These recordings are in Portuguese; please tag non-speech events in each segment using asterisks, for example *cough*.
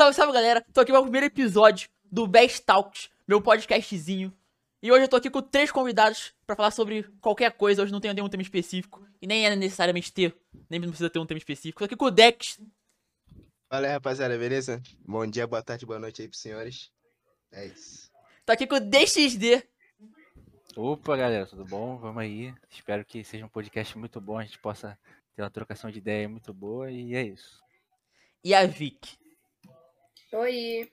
Salve, salve, galera. Tô aqui para o primeiro episódio do Best Talks, meu podcastzinho. E hoje eu tô aqui com três convidados para falar sobre qualquer coisa. Hoje não tenho nenhum tema específico. E nem é necessariamente ter. Nem precisa ter um tema específico. Tô aqui com o Dex. Fala aí, rapaziada, beleza? Bom dia, boa tarde, boa noite aí pros senhores. É isso. Tô aqui com o DXD. Opa, galera, tudo bom? Vamos aí. Espero que seja um podcast muito bom, a gente possa ter uma trocação de ideia muito boa e é isso. E a Vic. Oi.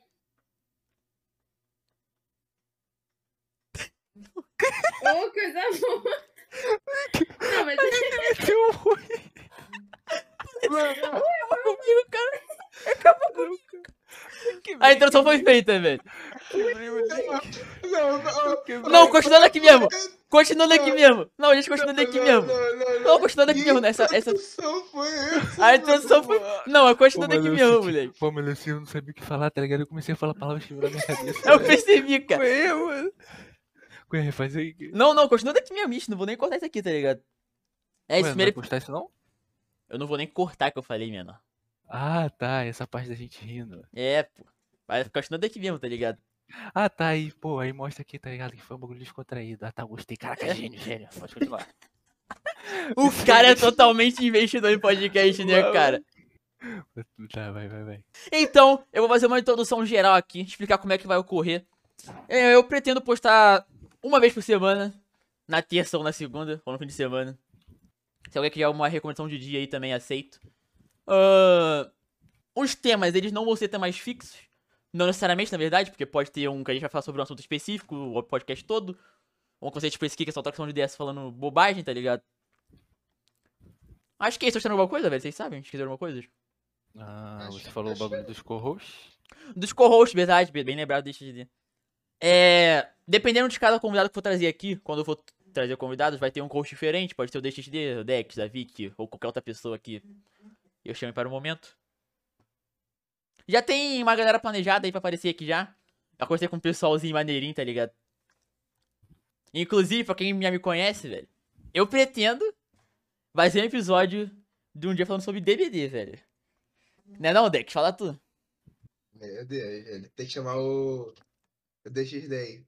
oh, coisa boa. Não, mas Deu ruim. Acaba comigo, cara. Acaba comigo. *laughs* A introdução foi feita, velho. Não, não, Não, continuando aqui mesmo. Continuando aqui mesmo. Não, a gente continuando aqui mesmo. Não, continuando aqui mesmo. Essa, essa... foi essa? A introdução foi. Não, é continuando aqui mesmo, moleque. Pô, mas assim, eu não sabia o que falar, tá ligado? Eu comecei a falar palavras que na minha cabeça. Eu percebi, cara. Foi eu, mano. Faz aí. Não, não, continuando aqui mesmo, isso. Não vou nem cortar isso aqui, tá ligado? É isso, não primeiro. vai postar isso não? Eu não vou nem cortar que eu falei, menor. Ah, tá, essa parte da gente rindo. É, pô. Vai ficar continuando aqui mesmo, tá ligado? Ah, tá, aí, pô, aí mostra aqui, tá ligado? Que foi um bagulho descontraído. Ah, tá, gostei. É. Caraca, gênio, gênio. Pode continuar. *laughs* O cara é totalmente investidor em podcast, né, cara? Tá, vai, vai, vai. Então, eu vou fazer uma introdução geral aqui, explicar como é que vai ocorrer. É, Eu pretendo postar uma vez por semana, na terça ou na segunda, ou no fim de semana. Se alguém quiser uma recomendação de dia aí, também aceito. Ahn, os temas, eles não vão ser temas fixos. Não necessariamente, na verdade, porque pode ter um que a gente vai falar sobre um assunto específico, o podcast todo. Ou que você tipo esse aqui, que é só trocação de ideias falando bobagem, tá ligado? Acho que é isso. Vocês estão alguma coisa, velho? Vocês sabem? Esqueceram alguma coisa? Ah, Acho- você falou o bagulho dos co-hosts? Dos co-hosts, verdade, bem lembrado, deixa de dizer. É. Dependendo de cada convidado que for trazer aqui, quando eu for trazer convidados, vai ter um coach diferente. Pode ser o DXD, o Dex, a Vicky, ou qualquer outra pessoa que eu chame para o momento. Já tem uma galera planejada aí pra aparecer aqui já. Já conversei com um pessoalzinho maneirinho, tá ligado? Inclusive, pra quem já me conhece, velho, eu pretendo fazer um episódio de um dia falando sobre DBD, velho. Né não, Dex? Fala tu. Meu Deus, ele tem que chamar o. O DXD aí.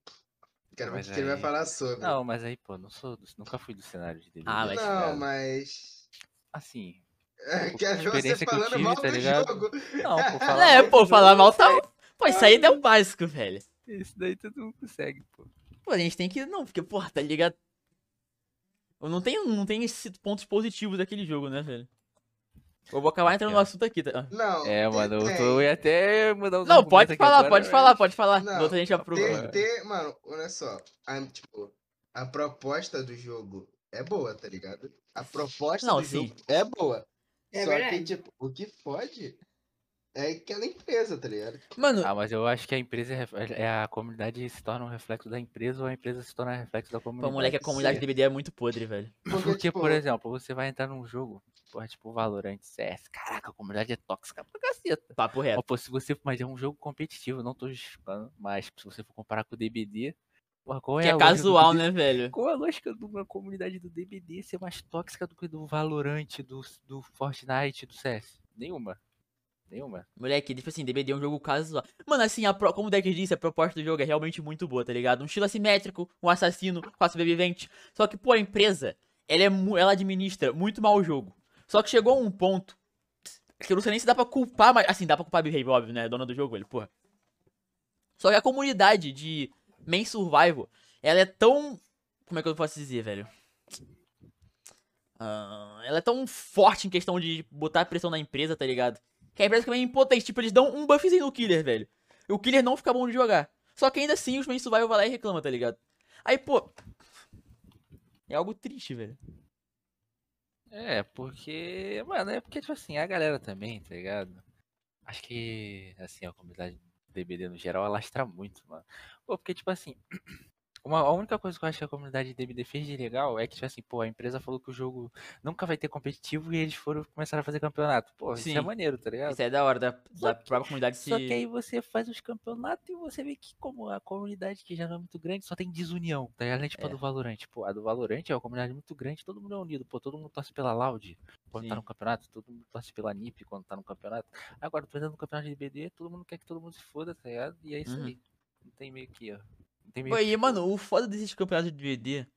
Quero ver o que ele vai falar sobre. Não, mas aí, pô, não sou, do- nunca fui do cenário de DVD. Ah, mas- Não, mas. Assim, Ver você experiência que eu falando tive, mal tá do ligado? jogo. não, por *laughs* falar É, mal pô, falar mal tá. Pô, isso aí é o básico, velho. Isso daí todo mundo consegue, pô. Pô, a gente tem que. Não, porque, porra, tá ligado? Eu não tenho, não tenho esses pontos positivos daquele jogo, né, velho? Eu vou acabar entrando no É. assunto aqui, tá? Não. É, tem- mano, eu tô, eu ia até mudar os Não, pode falar, agora, pode mas- falar, pode falar. Não, Outra gente aprova. Tem, tem, mano, olha só. A, tipo, a proposta do jogo é boa, tá ligado? A proposta Não, do sim. jogo é boa. É só verdade. que, tipo, o que fode é aquela empresa, tá ligado? Mano, Ah, mas eu acho que a empresa é, ref- é a comunidade se torna um reflexo da empresa ou a empresa se torna reflexo da pô, comunidade. moleque, a comunidade sim. de DVD é muito podre, velho. Porque, tipo, por exemplo, você vai entrar num jogo, porra, tipo Valorant, CS, caraca, a comunidade é tóxica pra caceta. Papo reto. Mas, pô, se você, mas é um jogo competitivo, não tô justificando, mas se você for comparar com o DBD, porra, qual é Que é do casual, né, velho? Qual é a lógica de uma comunidade do DBD ser mais tóxica do que do Valorant, do, do Fortnite, do CS? Nenhuma. Nenhuma. Moleque, tipo assim, DBD é um jogo casual. Mano, assim, a pro- como o Deck disse, a proposta do jogo é realmente muito boa, tá ligado? Um estilo assimétrico, um assassino, quatro sobrevivente. Só que, pô, a empresa, ela, é mu- ela administra muito mal o jogo. Só que chegou a um ponto que eu não sei nem se dá pra culpar, mas assim, dá pra culpar a Big óbvio, né? Dona do jogo, ele, porra. Só que a comunidade de main survival, ela é tão. Como é que eu posso dizer, velho? Ah, ela é tão forte em questão de botar pressão na empresa, tá ligado? Que a empresa fica meio impotente. Tipo, eles dão um buffzinho no killer, velho. E o killer não fica bom de jogar. Só que ainda assim os main survival vai lá e reclama, tá ligado? Aí, pô. É algo triste, velho. É, porque, mano, é porque, tipo assim, a galera também, tá ligado? Acho que, assim, a comunidade DBD no geral alastra muito, mano. Pô, porque, tipo assim, Uma, a única coisa que eu acho que a comunidade de DBD fez de legal é que, tipo assim, pô, a empresa falou que o jogo nunca vai ter competitivo e eles foram começaram a fazer campeonato. Pô, isso Sim. é maneiro, tá ligado? Isso é da hora, da, da que- própria comunidade se. Só que aí você faz os campeonatos e você vê que como a comunidade que já não é muito grande, só tem desunião, tá ligado? É tipo a É. do Valorant. Pô, a do Valorant é uma comunidade muito grande, todo mundo é unido. Pô, todo mundo torce pela Loud quando tá Sim. no campeonato, todo mundo torce pela NiP quando tá no campeonato. Agora, por exemplo, no campeonato de BD, todo mundo quer que todo mundo se foda, tá ligado? E é isso Uhum. aí. Não tem meio que, ó. Tem meio e, tipo, mano, o foda desses campeonatos de DVD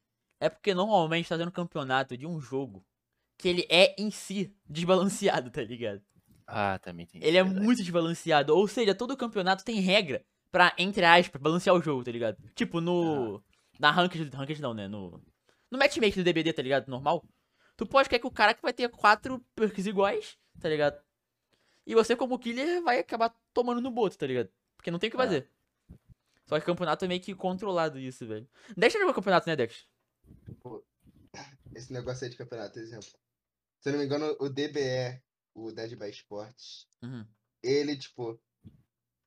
é porque normalmente tá tendo campeonato de um jogo que ele é em si desbalanceado, tá ligado? Ah, também tem. Ele é verdade. muito desbalanceado. Ou seja, todo campeonato tem regra pra, entre aspas, balancear o jogo, tá ligado? Tipo, no. Na ranked, ranked não, né? No. No matchmaking do DBD, tá ligado? Normal. Tu pode querer que o cara que vai ter quatro perks iguais, tá ligado? E você, como killer, vai acabar tomando no boto, tá ligado? Porque não tem o que Ah. Só que o campeonato é meio que controlado isso, velho. Deixa eu jogar campeonato, né, Dex? Esse negócio aí de campeonato, exemplo. Se eu não me engano, o DBE, o Dead by Sports, Uhum. ele, tipo.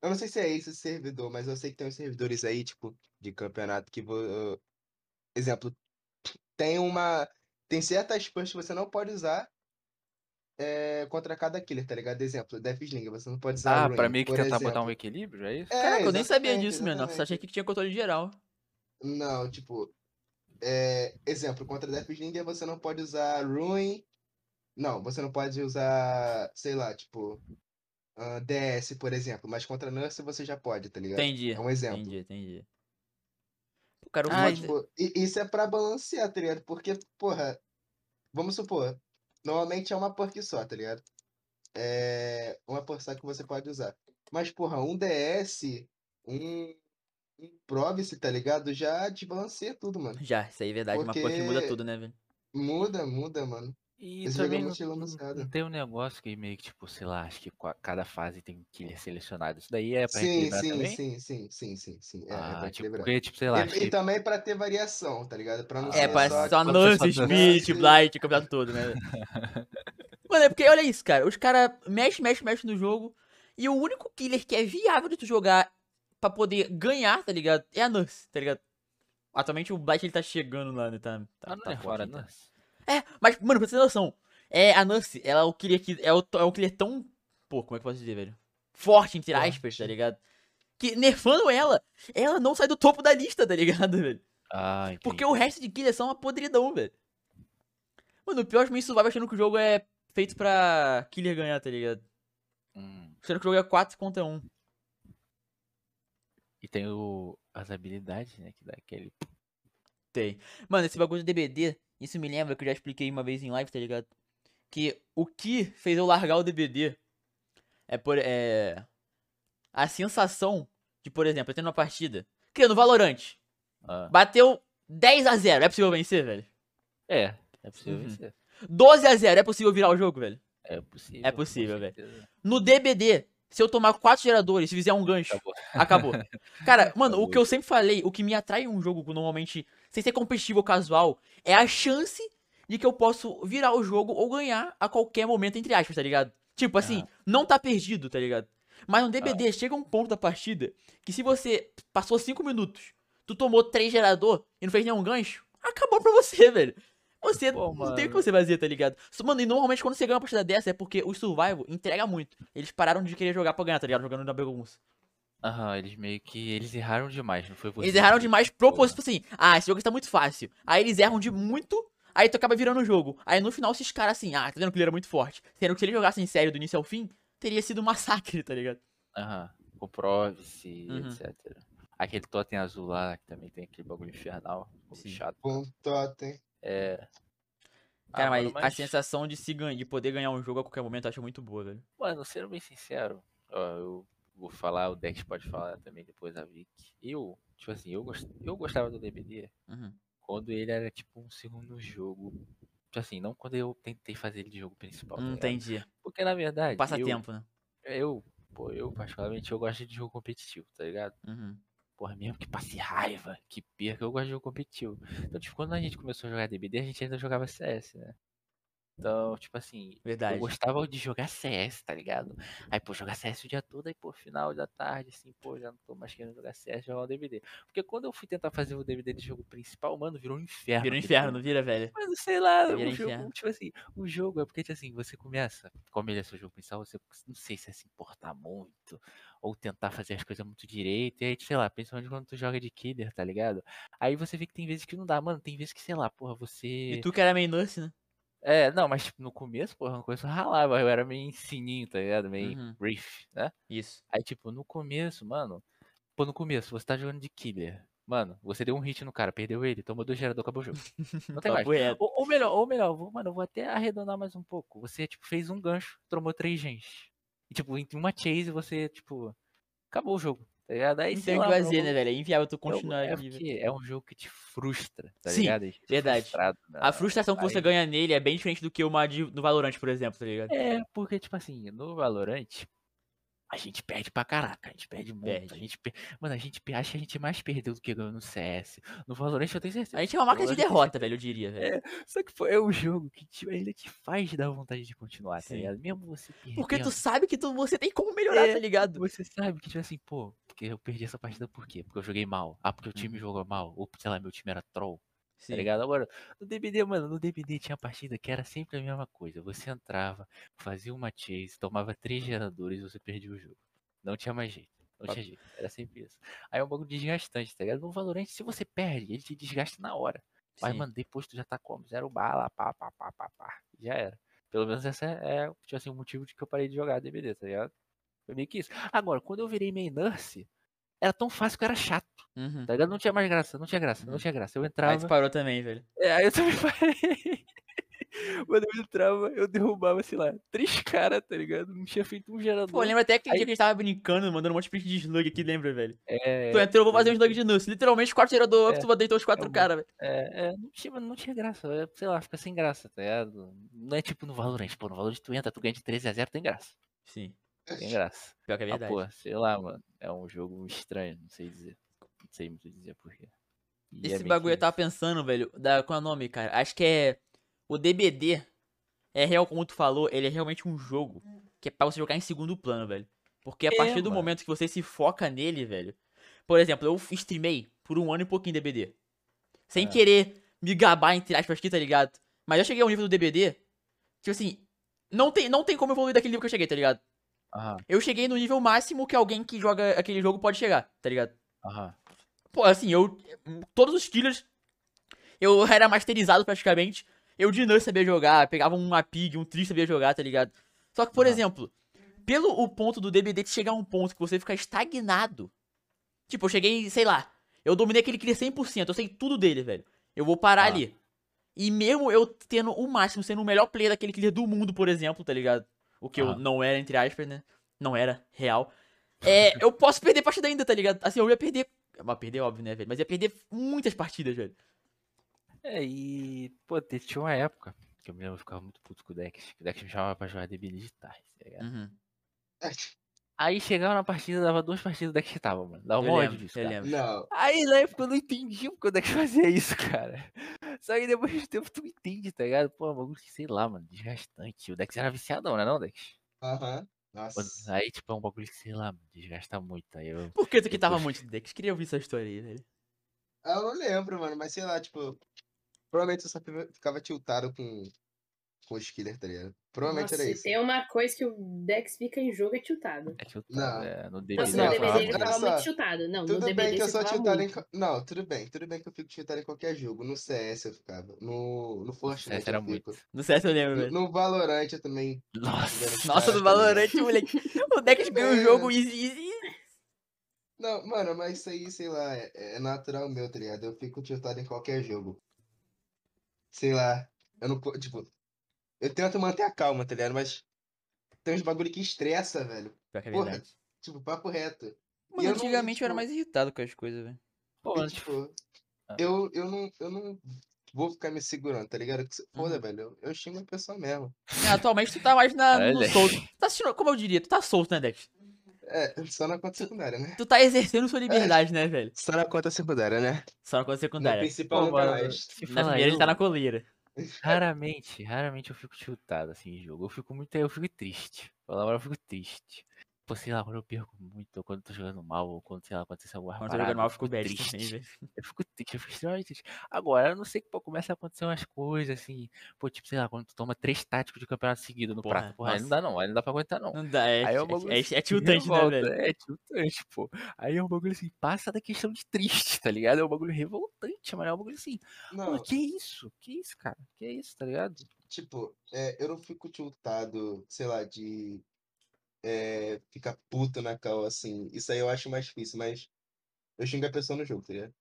Eu não sei se é esse o servidor, mas eu sei que tem uns servidores aí, tipo, de campeonato que vou. Exemplo, tem uma. Tem certas punch que você não pode usar é, contra cada killer, tá ligado? Exemplo, Death Sling, você não pode usar. Ah, Ruin, pra meio que tentar botar exemplo. um equilíbrio, é isso? É, Caraca, eu nem sabia disso, mano. Nossa, achei que tinha controle geral. Não, tipo, é, exemplo, contra Death Slinger você não pode usar Ruin. Não, você não pode usar, sei lá, tipo, ah, DS, por exemplo, mas contra Nurse você já pode, tá ligado? Entendi. É um exemplo. Entendi, entendi. Pô, cara, Ah, Mas, tipo, isso é pra balancear, tá ligado? Porque, porra, vamos supor, normalmente é uma perk só, tá ligado? É uma perk só que você pode usar. Mas, porra, um DS, um, um Provice, tá ligado? Já desbalanceia tudo, mano. Já, isso aí é verdade. Uma coisa que muda Porque- tudo, né, velho? Muda, muda, mano. E Esse é também não, não- tem um negócio que meio que, tipo, sei lá, acho que cada fase tem um killer selecionado. Isso daí é pra Sim, equilibrar sim, também? sim, sim, sim, sim, sim. É, é ah, pra tipo, porque, tipo, sei lá, E, e também pra ter variação, tá ligado? Pra não Ah, ser É, pra só, só quando Nance, Split, dança. Blight, o campeonato todo, né? *laughs* Mano, é porque, olha isso, cara. Os caras mexe, mexe, mexe no jogo. E o único killer que é viável de tu jogar pra poder ganhar, tá ligado? É a Nurse, tá ligado? Atualmente o Blight ele tá chegando lá, né? Tá, tá, Ah, não tá é fora, tá. É, mas, mano, pra você ter noção, é, a Nurse, ela é o killer que. É o, é o killer tão. Pô, como é que eu posso dizer, velho? Forte, entre aspas, tá ligado? Que nerfando ela, ela não sai do topo da lista, tá ligado, *laughs* velho? Ah, entendi. Porque o resto de killer são uma podridão, velho. Mano, o pior é que isso vai achando que o jogo é feito pra killer ganhar, tá ligado? Hum, Achando que o jogo é 4 contra 1. E tem o, as habilidades, né, que dá aquele... Tem. Mano, esse bagulho do DBD, isso me lembra que eu já expliquei uma vez em live, tá ligado? Que o que fez eu largar o DBD é por. É. A sensação de, por exemplo, eu tendo uma partida. Criando Valorant. Ah, Bateu 10 a 0 É possível vencer, velho? é, é possível Uhum. vencer. 12 a 0 É possível virar o jogo, velho? É possível. É possível, velho. No DBD, se eu tomar 4 geradores, se fizer um gancho, Acabou. acabou. *laughs* Cara, mano, o Acabou. que eu sempre falei, o que me atrai em um jogo normalmente, sem ser competitivo ou casual, é a chance de que eu posso virar o jogo ou ganhar a qualquer momento, entre aspas, tá ligado? Tipo assim, Aham. não tá perdido, tá ligado? Mas no DBD chega um ponto da partida que se você passou 5 minutos, tu tomou 3 gerador e não fez nenhum gancho, acabou pra você, *laughs* velho. Você Pô, não tem o que você fazer, tá ligado? Mano, e normalmente quando você ganha uma partida dessa é porque o Survival entrega muito. Eles pararam de querer jogar pra ganhar, tá ligado? Jogando na bagunça. Aham, eles meio que. Eles erraram demais, não foi você. Eles erraram demais propósito, tipo assim, ah, esse jogo está muito fácil. Aí eles erram de muito, aí tu acaba virando o jogo. Aí no final esses caras assim, ah, tá vendo que ele era muito forte. Sendo que se eles jogassem sério do início ao fim, teria sido um *laughs* massacre, tá ligado? Aham, com Provice, Uhum. etc. Aquele totem azul lá, que também tem aquele bagulho infernal. Sim. chato. Bom totem. É. Cara, Ah, mas, mano, a sensação de, se ganha, de poder ganhar um jogo a qualquer momento eu acho muito boa, velho. Mano, sendo bem sincero, ó, eu vou falar, o Dex pode falar também depois a Vic. Eu, tipo assim, eu, gost... eu gostava do DBD Uhum. quando ele era tipo um segundo jogo. Tipo assim, não quando eu tentei fazer ele de jogo principal. tá Hum, ligado? entendi. Porque na verdade. Né? Eu, eu, pô, eu particularmente eu gosto de jogo competitivo, tá ligado? Uhum. Porra, mesmo que passe raiva, que perca, eu gosto de jogo competitivo. Então, tipo, quando a gente começou a jogar DBD, a gente ainda jogava CS, né? Então, tipo assim, Verdade. eu gostava de jogar CS, tá ligado? Aí, pô, jogar CS o dia todo, aí, pô, final da tarde, assim, pô, já não tô mais querendo jogar CS, jogar o DVD. Porque quando eu fui tentar fazer o DVD de jogo principal, mano, virou um inferno. Vira um aquele inferno, jogo. não vira, velho? Mas sei lá, Vira o jogo, inferno. tipo assim, o jogo é porque, tipo assim, você começa, como ele é seu jogo principal, você não sei se é se importar muito, ou tentar fazer as coisas muito direito, e aí, sei lá, principalmente quando tu joga de killer, tá ligado? Aí você vê que tem vezes que não dá, mano, tem vezes que, sei lá, porra, você... E tu que era meio nurse, né? É, não, mas tipo, no começo, porra, no começo eu ralava, eu era meio sininho, tá ligado? Meio Uhum. brief, né? Isso. Aí, tipo, no começo, mano, pô, no começo, você tá jogando de killer. Mano, você deu um hit no cara, perdeu ele, tomou dois gerador, acabou o jogo. Não *laughs* tem mais. Papo reto. Ou, ou melhor, ou melhor, vou, mano, eu vou até arredondar mais um pouco. Você, tipo, fez um gancho, tomou três gens. E, tipo, em uma chase você, tipo, acabou o jogo, tá ligado? Aí, Não tem o que fazer, né, velho? É inviável tu é continuar é porque é um jogo que te frustra, tá Sim, ligado? Verdade. né? A frustração que você Aí- ganha nele é bem diferente do que uma de, no Valorant, por exemplo, tá ligado? É, porque, tipo assim, no Valorant, a gente perde pra caraca, a gente perde muito. Perde. A gente per... Mano, a gente acha que a gente mais perdeu do que ganhou no CS. No Valorant eu tenho certeza. A gente é uma marca de derrota, velho, eu diria, velho. Só que pô, é um jogo que te- ainda te faz dar vontade de continuar, tá Sim. ligado? Mesmo você perdendo. Porque tu sabe que tu, você tem como melhorar, É, tá ligado? Você sabe que, tipo assim, pô, porque eu perdi essa partida por quê? Porque eu joguei mal. Ah, porque o time Uhum. jogou mal. Ou, sei lá, meu time era troll. Sim. Tá ligado? Agora, no DBD, mano, no DBD tinha partida que era sempre a mesma coisa. Você entrava, fazia uma chase, tomava três geradores e você perdia o jogo. Não tinha mais jeito. Não tinha jeito. Era sempre isso. Aí é um bagulho desgastante, tá ligado? No Valorant, se você perde, ele te desgasta na hora. Mas, Sim. mano, depois tu já tá como? Zero bala, pá, pá, pá, pá, pá. Já era. Pelo menos essa é, tipo assim, o motivo de que eu parei de jogar DBD, tá ligado? Foi meio que isso. Agora, quando eu virei main nurse, era tão fácil que era chato, Uhum. tá ligado? Não tinha mais graça, não tinha graça, não Uhum. tinha graça. Eu Aí tu entrava. parou também, velho. É, aí eu também *laughs* parei. Quando eu entrava, eu derrubava, sei lá, três caras, tá ligado? Não tinha feito um gerador. Pô, lembra até que Aí- dia que a gente tava brincando, mandando um monte de print de slug aqui, lembra, velho? É, Tu entrou, eu vou fazer um slug de nurse. Literalmente, quatro gerador, É. tu deitou os quatro bom. caras, velho. é, é, não, tinha, mano, não tinha graça. é, sei lá, fica sem graça, tá ligado? Não é tipo no Valorant. Pô, no Valorant tu entra, tu ganha de 13 a 0, tem graça. Sim, Tem graça. pior que é Ah, verdade. pô, sei lá, mano. É um jogo estranho, não sei dizer. Não sei muito dizer porquê. E é Esse meio bagulho eu tava pensando, velho. Da, qual é o nome, cara? Acho que é. O DBD. É real, como tu falou, ele é realmente um jogo que é pra você jogar em segundo plano, velho. Porque a É, partir do mano. momento que você se foca nele, velho. Por exemplo, eu streamei por um ano e pouquinho DBD. Sem É. querer me gabar, entre aspas, aqui, tá ligado? Mas eu cheguei ao nível do DBD. Tipo assim. Não tem, não tem como evoluir daquele nível que eu cheguei, tá ligado? Aham, Eu cheguei no nível máximo que alguém que joga aquele jogo pode chegar, tá ligado? aham. Pô, assim, eu. Todos os killers. Eu *laughs* era masterizado praticamente. Eu de Nurse sabia jogar, pegava uma pig, um tri sabia jogar, tá ligado? Só que, por Aham. exemplo, pelo o ponto do DBD de chegar a um ponto que você fica estagnado. Tipo, eu cheguei, sei lá. Eu dominei aquele killer 100%, eu sei tudo dele, velho. Eu vou parar Ah. ali. E mesmo eu tendo o máximo, sendo o melhor player daquele killer do mundo, por exemplo, tá ligado? O que eu Aham. não era, entre aspas, né? Não era real. É, eu posso perder partida ainda, tá ligado? Assim, eu ia perder. Mas perder, óbvio, né, velho? Mas ia perder muitas partidas, velho. É, e, pô, tinha uma época que eu me lembro, eu ficava muito puto com o Dex. que O Dex me chamava pra jogar de tarde, tá ligado? Uhum. Aí chegava na partida, dava duas partidas, o Dex tava, mano. Dava um ódio disso, eu cara. lembro. Não. Aí na época eu não entendi porque o Dex fazia isso, cara. Só que depois de tempo tu entende, tá ligado? Pô, é um bagulho que, sei lá, mano, desgastante. O Dex era viciadão, né não, Dex? Aham. Mano, Nossa. Aí, tipo, é um bagulho que, sei lá, desgasta muito. Aí eu. Por que tu que tava muito Dex? Queria ouvir essa história aí, velho. Ah, Eu não lembro, mano, mas sei lá, tipo. Provavelmente eu só fica- ficava tiltado com, com os killers, tá ligado? Provavelmente Nossa, era isso. tem uma coisa que o Dex fica em jogo é tiltado. É eu Não. é, no DBD. Nossa, no falava ele só, muito tiltado. Não, no Tudo DBD bem que eu sou ficava tiltado em. muito. Não, tudo bem, tudo bem que eu fico tiltado em qualquer jogo. No CS eu ficava. No, no Fortnite CS era eu fico. muito. No CS eu lembro, No, no Valorant eu também. Nossa. Nossa, no Valorant, moleque. O Dex *laughs* ganhou o É. jogo easy, easy. Não, mano, mas isso aí, sei lá, é, é natural meu, tá ligado? Eu fico tiltado em qualquer jogo. Sei lá. Eu não. Tipo. Eu tento manter a calma, tá ligado? Mas. Tem uns bagulho que estressa, velho. Pior que é Porra. verdade. Tipo, papo reto. Mano, eu não- antigamente eu era tipo- mais irritado com as coisas, velho. Pô, E, mano, tipo, Ah. eu, eu, não, eu não vou ficar me segurando, tá ligado? Que se foda, Uhum. velho. Eu, eu xingo a pessoa mesmo. É, atualmente tu tá mais na, Olha, no solto. Tá assistindo, como eu diria, tu tá solto, né, Dex? É, só na conta secundária, né? Tu tá exercendo sua liberdade, né, velho? Só na conta secundária, né? Só na conta Na secundária. principal Pô, nunca mano, mais. se Na primeira ele tá eu- na coleira. Raramente, raramente eu fico tiltado assim em jogo. Eu fico muito. Eu fico triste. Hora eu fico triste. Pô, sei lá, quando eu perco muito, ou quando eu tô jogando mal, ou quando, sei lá, acontece alguma Quando eu tô jogando mal, eu fico bad também, triste. velho. *laughs* Eu fico triste, eu fico extremamente triste. Agora, eu não sei que pô, começa a acontecer umas coisas assim. Pô, tipo, sei lá, quando tu toma três táticos de campeonato seguido no Porra, prato. Porra, aí não dá não, aí não dá pra aguentar não. Não dá, é, Aí é é, um bagulho é, assim é *laughs* que tiltante, né, velho? É tiltante, pô. Aí é um bagulho assim, passa da questão de triste, tá ligado? É um bagulho revoltante, mano. É um bagulho assim, pô, Não, que isso? Que isso, cara? Que isso, tá ligado? tipo, é, eu não fico tiltado, sei lá, de é, ficar puto na cal, assim. Isso aí eu acho mais difícil, mas eu xingo a pessoa no jogo, tá ligado?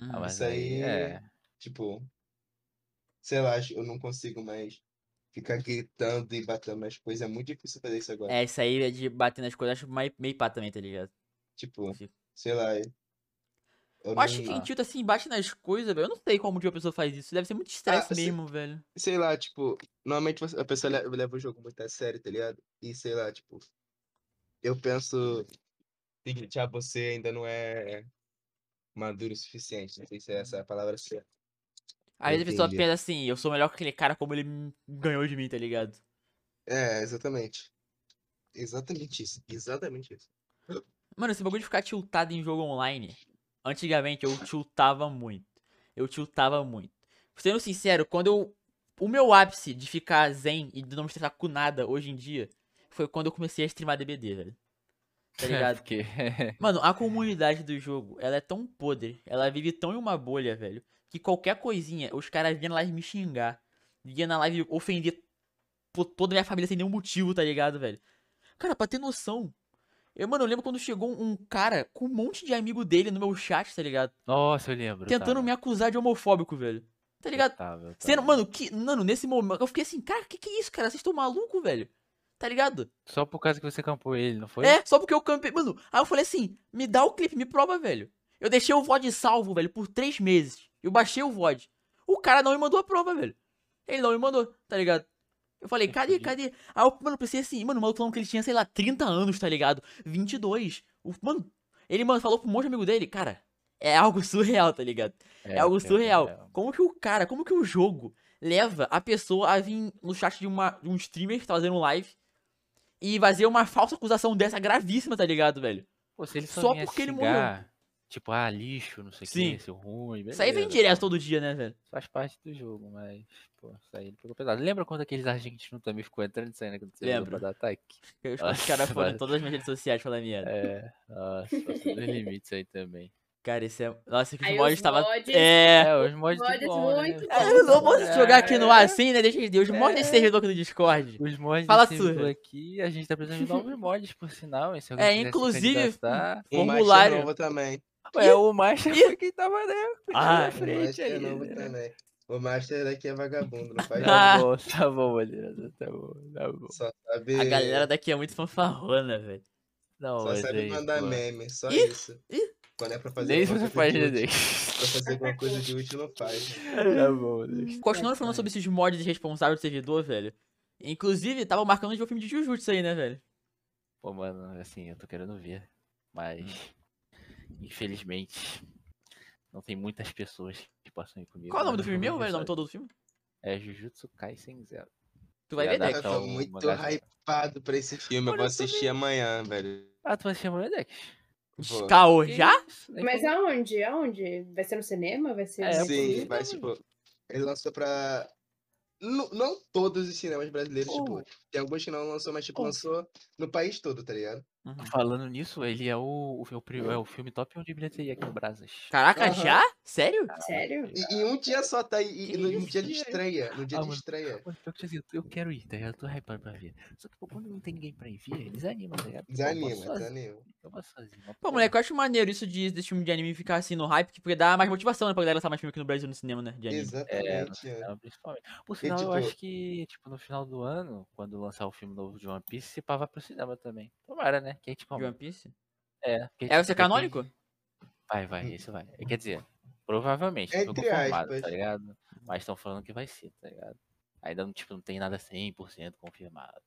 Ah, mas Isso aí, é. tipo, sei lá, eu não consigo mais ficar gritando e batendo nas coisas. É muito difícil fazer isso agora. É, isso aí é de bater nas coisas, eu acho meio, meio pá também, tá ligado? Tipo, sei lá. Eu, eu acho que quem tilta assim, bate nas coisas, velho. Eu não sei como que a pessoa faz isso. Deve ser muito estresse Ah, se- mesmo, velho. sei lá, tipo, normalmente a pessoa le- leva o jogo muito a sério, tá ligado? E sei lá, tipo, eu penso que já você ainda não é maduro o suficiente. Não sei se é essa a palavra certa. Aí a pessoa pensa assim, eu sou melhor que aquele cara como ele ganhou de mim, tá ligado? É, exatamente. Exatamente isso. Exatamente isso. Mano, esse bagulho de ficar tiltado em jogo online. Antigamente eu tiltava muito. Eu tiltava muito. Sendo sincero, quando eu. O meu ápice de ficar zen e de não me estressar com nada hoje em dia foi quando eu comecei a streamar DBD, velho. Tá *laughs* ligado? Porque *laughs* Mano, a comunidade do jogo, ela é tão podre, ela vive tão em uma bolha, velho, que qualquer coisinha, os caras vinham na live me xingar, vinha na live ofender toda a minha família sem nenhum motivo, tá ligado, velho? Cara, pra ter noção, eu, mano, eu lembro quando chegou um cara com um monte de amigo dele no meu chat, tá ligado? Nossa, eu lembro. Tentando tava, me acusar de homofóbico, velho. Tá eu ligado? tava, eu Sendo, mano, que, mano, nesse momento, eu fiquei assim, cara, que que é isso, cara? Vocês estão maluco, velho? Tá ligado? Só por causa que você campou ele, não foi? É, só porque eu campei. Mano, aí eu falei assim: me dá o clipe, me prova, velho. Eu deixei o VOD salvo, velho, por três meses. Eu baixei o VOD. O cara não me mandou a prova, velho. Ele não me mandou, tá ligado? Eu falei, Eu cadê, cadê? Aí eu, mano, pensei assim, mano, o maluco falando que ele tinha, sei lá, 30 anos, tá ligado? 22. O, mano, ele, mano, falou pro um monte de amigo dele, cara, é algo surreal, tá ligado? É, algo pior que é surreal. real. Como que o cara, como que o jogo leva a pessoa a vir no chat de, uma, de um streamer que tá fazendo live e fazer uma falsa acusação dessa gravíssima, tá ligado, velho? Pô, se ele só, Só porque ele xingar, Tipo, ah, lixo, não sei o que, seu ruim, Isso aí vem beleza, direto todo dia, né, velho? Faz parte do jogo, mas, pô, isso aí ele pegou pesado. Lembra quando aqueles argentinos também ficou entrando e saindo quando você Lembro. pra dar ataque? Os, caras foram em todas as minhas redes sociais falando merda. É, nossa, passou dos limites aí também. Cara, esse é. Nossa, que os Aí mods os tava. mods- É. É, os mods mods bom, né? muito É, bom. eu não posso jogar aqui no ar É. assim, né? Deixa de Deus. Mostra esse É. servidor aqui no Discord. Os mods Fala desse servidor aqui, a gente tá precisando de *laughs* novos mods, por sinal? Se É, inclusive, Formulário. novo também. É, o Master foi quem tava né, Ah, na frente master ali. novo né? também. O master daqui é vagabundo, não faz Ah. Tá bom, tá bom, Madeira, tá bom, tá bom. Só sabe, A galera daqui é muito fanfarrona, velho. Não, só sabe aí, mandar pô, meme, só Ih, isso. ih. Quando é pra fazer Nem se alguma você coisa faz de útil, DD. pra fazer alguma coisa de útil, não faz. Tá bom, deixa. *laughs* Continuando falando sobre esses mods responsáveis do servidor, velho. Inclusive, tava marcando de ver o filme de Jujutsu aí, né, velho? Pô, mano, assim, eu tô querendo ver, mas infelizmente não tem muitas pessoas que possam ir comigo. Qual é o nome do filme mesmo, ver velho? O nome todo do filme? É Jujutsu Kaisen Zero. Tu vai ver, Dex? Eu tô muito mangá- hypado pra esse filme. Eu vou assistir amanhã, velho. Ah, tu vai assistir amanhã, Dex? Vou. Caô, Que já? Nem Mas aonde? Aonde? Vai ser no cinema? Vai ser É, no Sim, vai, tipo. Ele lançou pra. Não, não todos os cinemas brasileiros, Oh. tipo. Tem alguns que não lançou, mas, tipo, Oh. lançou no país todo, tá ligado? Uhum. Falando nisso, ele é o, o, é o filme top 1 de bilheteria aqui no Brasas. Caraca, Aham. já? Sério? Sério? E, e um dia só tá aí. E, Que no, dia de e estreia. No dia Ah, de mano. estreia. Assim, eu- quero ir, tá? Eu tô hypado pra ver. Só que, pô, quando não tem ninguém pra ir ver, desanima, tá ligado? Desanima, desanima. Eu vou sozinho. Pô, pô, moleque, eu acho maneiro isso de, desse filme de anime ficar assim no hype, porque dá mais motivação, né, pra galera lançar mais filme aqui no Brasil no cinema, né? De anime. Exatamente. é. Não, principalmente. Por sinal, eu tipo- acho que, tipo, no final do ano, quando lançar o filme novo de One Piece, se pá vai pro cinema também. Tomara, né? Que a gente De. One Piece? É, porque, É, vai tipo, ser daqui- canônico? Vai, vai, isso vai. Quer dizer, provavelmente, não Entre confirmado, aspas. tá ligado? Mas estão falando que vai ser, tá ligado? Ainda não, tipo, não tem nada 100% confirmado.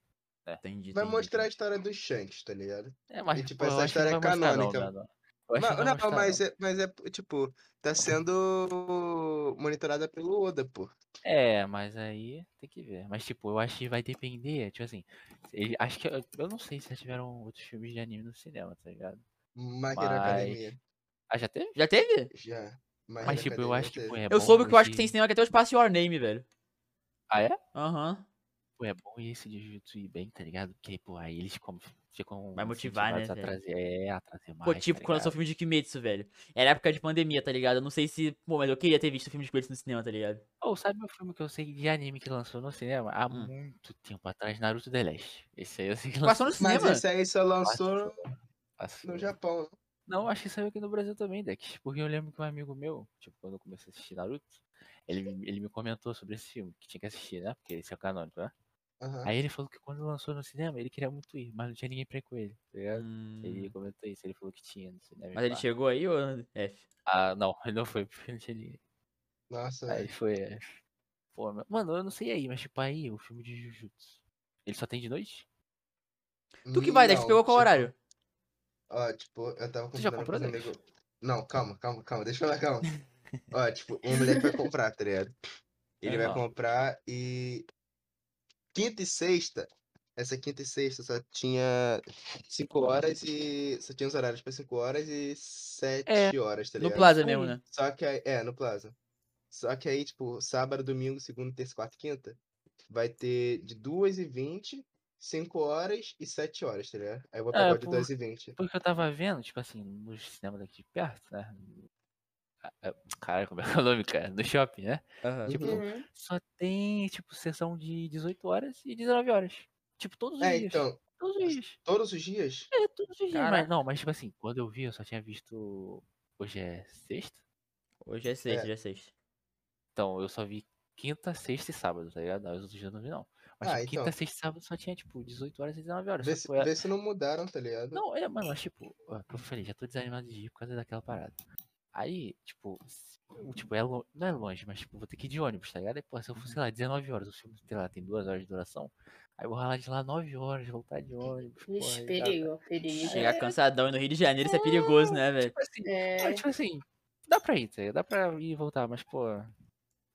Entendi. Vai entendi, mostrar a história dos Shanks, tá ligado? É, mas, tipo, pô, eu essa não história é mostrar não, canônica. Eu acho Mas, não, não, gostar, mas, não. é, mas é, tipo, tá sendo monitorada pelo Oda, pô. É, mas aí tem que ver. Mas, tipo, eu acho que vai depender, tipo assim, ele, acho que, eu, eu não sei se já tiveram outros filmes de anime no cinema, tá ligado? Mas- Academia. Ah, já teve? Já teve? Já. Mas, Hero tipo, eu acho que, pô, é eu bom soube que eu acho que tem cinema que até o espaço Your Name, velho. Ah, é? Aham. Pô, é bom esse de Jujutsu bem, tá ligado? Porque, pô, aí eles como, ficam Vai motivar, né, a velho? trazer, é, a trazer mais, Pô, tipo, tá quando lançou o ligado? filme de Kimetsu, velho. Era época de pandemia, tá ligado? Eu não sei se. Pô, mas eu queria ter visto o filme de Kimetsu no cinema, tá ligado? Ou sabe o filme que eu sei de anime que lançou no cinema há Hum. muito tempo atrás, Naruto The Last. Esse aí eu sei que Passou lançou. no Mas cinema? esse aí só lançou Passou. no Japão. Não, acho que saiu aqui no Brasil também, Dex. Porque eu lembro que um amigo meu, tipo, quando eu comecei a assistir Naruto, ele, ele me comentou sobre esse filme, que tinha que assistir, né? Porque esse é o canônico, né? Aham. Aí ele falou que quando lançou no cinema, ele queria muito ir, mas não tinha ninguém pra ir com ele, tá ligado? Hum, Ele comentou isso, ele falou que tinha no cinema. Mas ele chegou aí ou F? Ah, não, *laughs* ele não foi, porque não tinha ninguém. Nossa, Aí velho. foi. é, Pô, mano, eu não sei aí, mas tipo, aí, o filme de Jujutsu. Ele só tem de noite? Tu que vai, Dex? Não, Pegou qual tipo, horário? Ó, tipo, eu tava com comprou, Dex? amigos. Não, calma, calma, calma, deixa eu falar, calma. *laughs* Ó, tipo, o moleque vai comprar, tá ligado? Ele vai Normal. comprar e. Quinta e sexta. Essa quinta e sexta só tinha 5 horas e. Só tinha os horários pra 5 horas e 7 horas, tá No ligado? Plaza Aí. mesmo, né? Só que aí. É, no Plaza. Só que aí, tipo, sábado, domingo, segunda, terça, quarta e quinta. Vai ter de 2 e 20 5 horas e 7 horas, tá ligado? Aí eu vou É, pegar o de por- 2 e 20. Porque eu tava vendo, tipo assim, nos cinemas daqui de perto, né? Caralho, como é que é o nome, cara? No shopping, né? Aham. Tipo, Uhum. só tem, tipo, sessão de 18 horas e 19 horas. Tipo, todos os É, dias. então, Todos os dias. todos os dias? É, todos os dias. Mas, não, mas tipo assim, quando eu vi, eu só tinha visto. Hoje é sexta? Hoje é sexta, É. hoje é sexta. Então, eu só vi quinta, sexta e sábado, tá ligado? Os outros dias eu não vi, não. Mas Ah, tipo, quinta, então. sexta e sábado só tinha, tipo, 18 horas e 19 horas. Vê se, vê se não mudaram, tá ligado? Não, é, mano, mas tipo, eu falei, já tô desanimado de ir por causa daquela parada. Aí, tipo, tipo, é lo- não é longe, mas tipo, vou ter que ir de ônibus, tá ligado? Aí, pô, se eu fosse lá 19 horas, o filme, sei lá, tem duas horas de duração, aí eu vou ralar de lá 9 horas, voltar de ônibus, Ixi, aí dá- perigo, perigo. Chegar cansadão e no Rio de Janeiro, isso é perigoso, né, velho? Tipo assim, É, tipo assim, dá pra ir, tá ligado? Dá pra ir e voltar, mas, pô,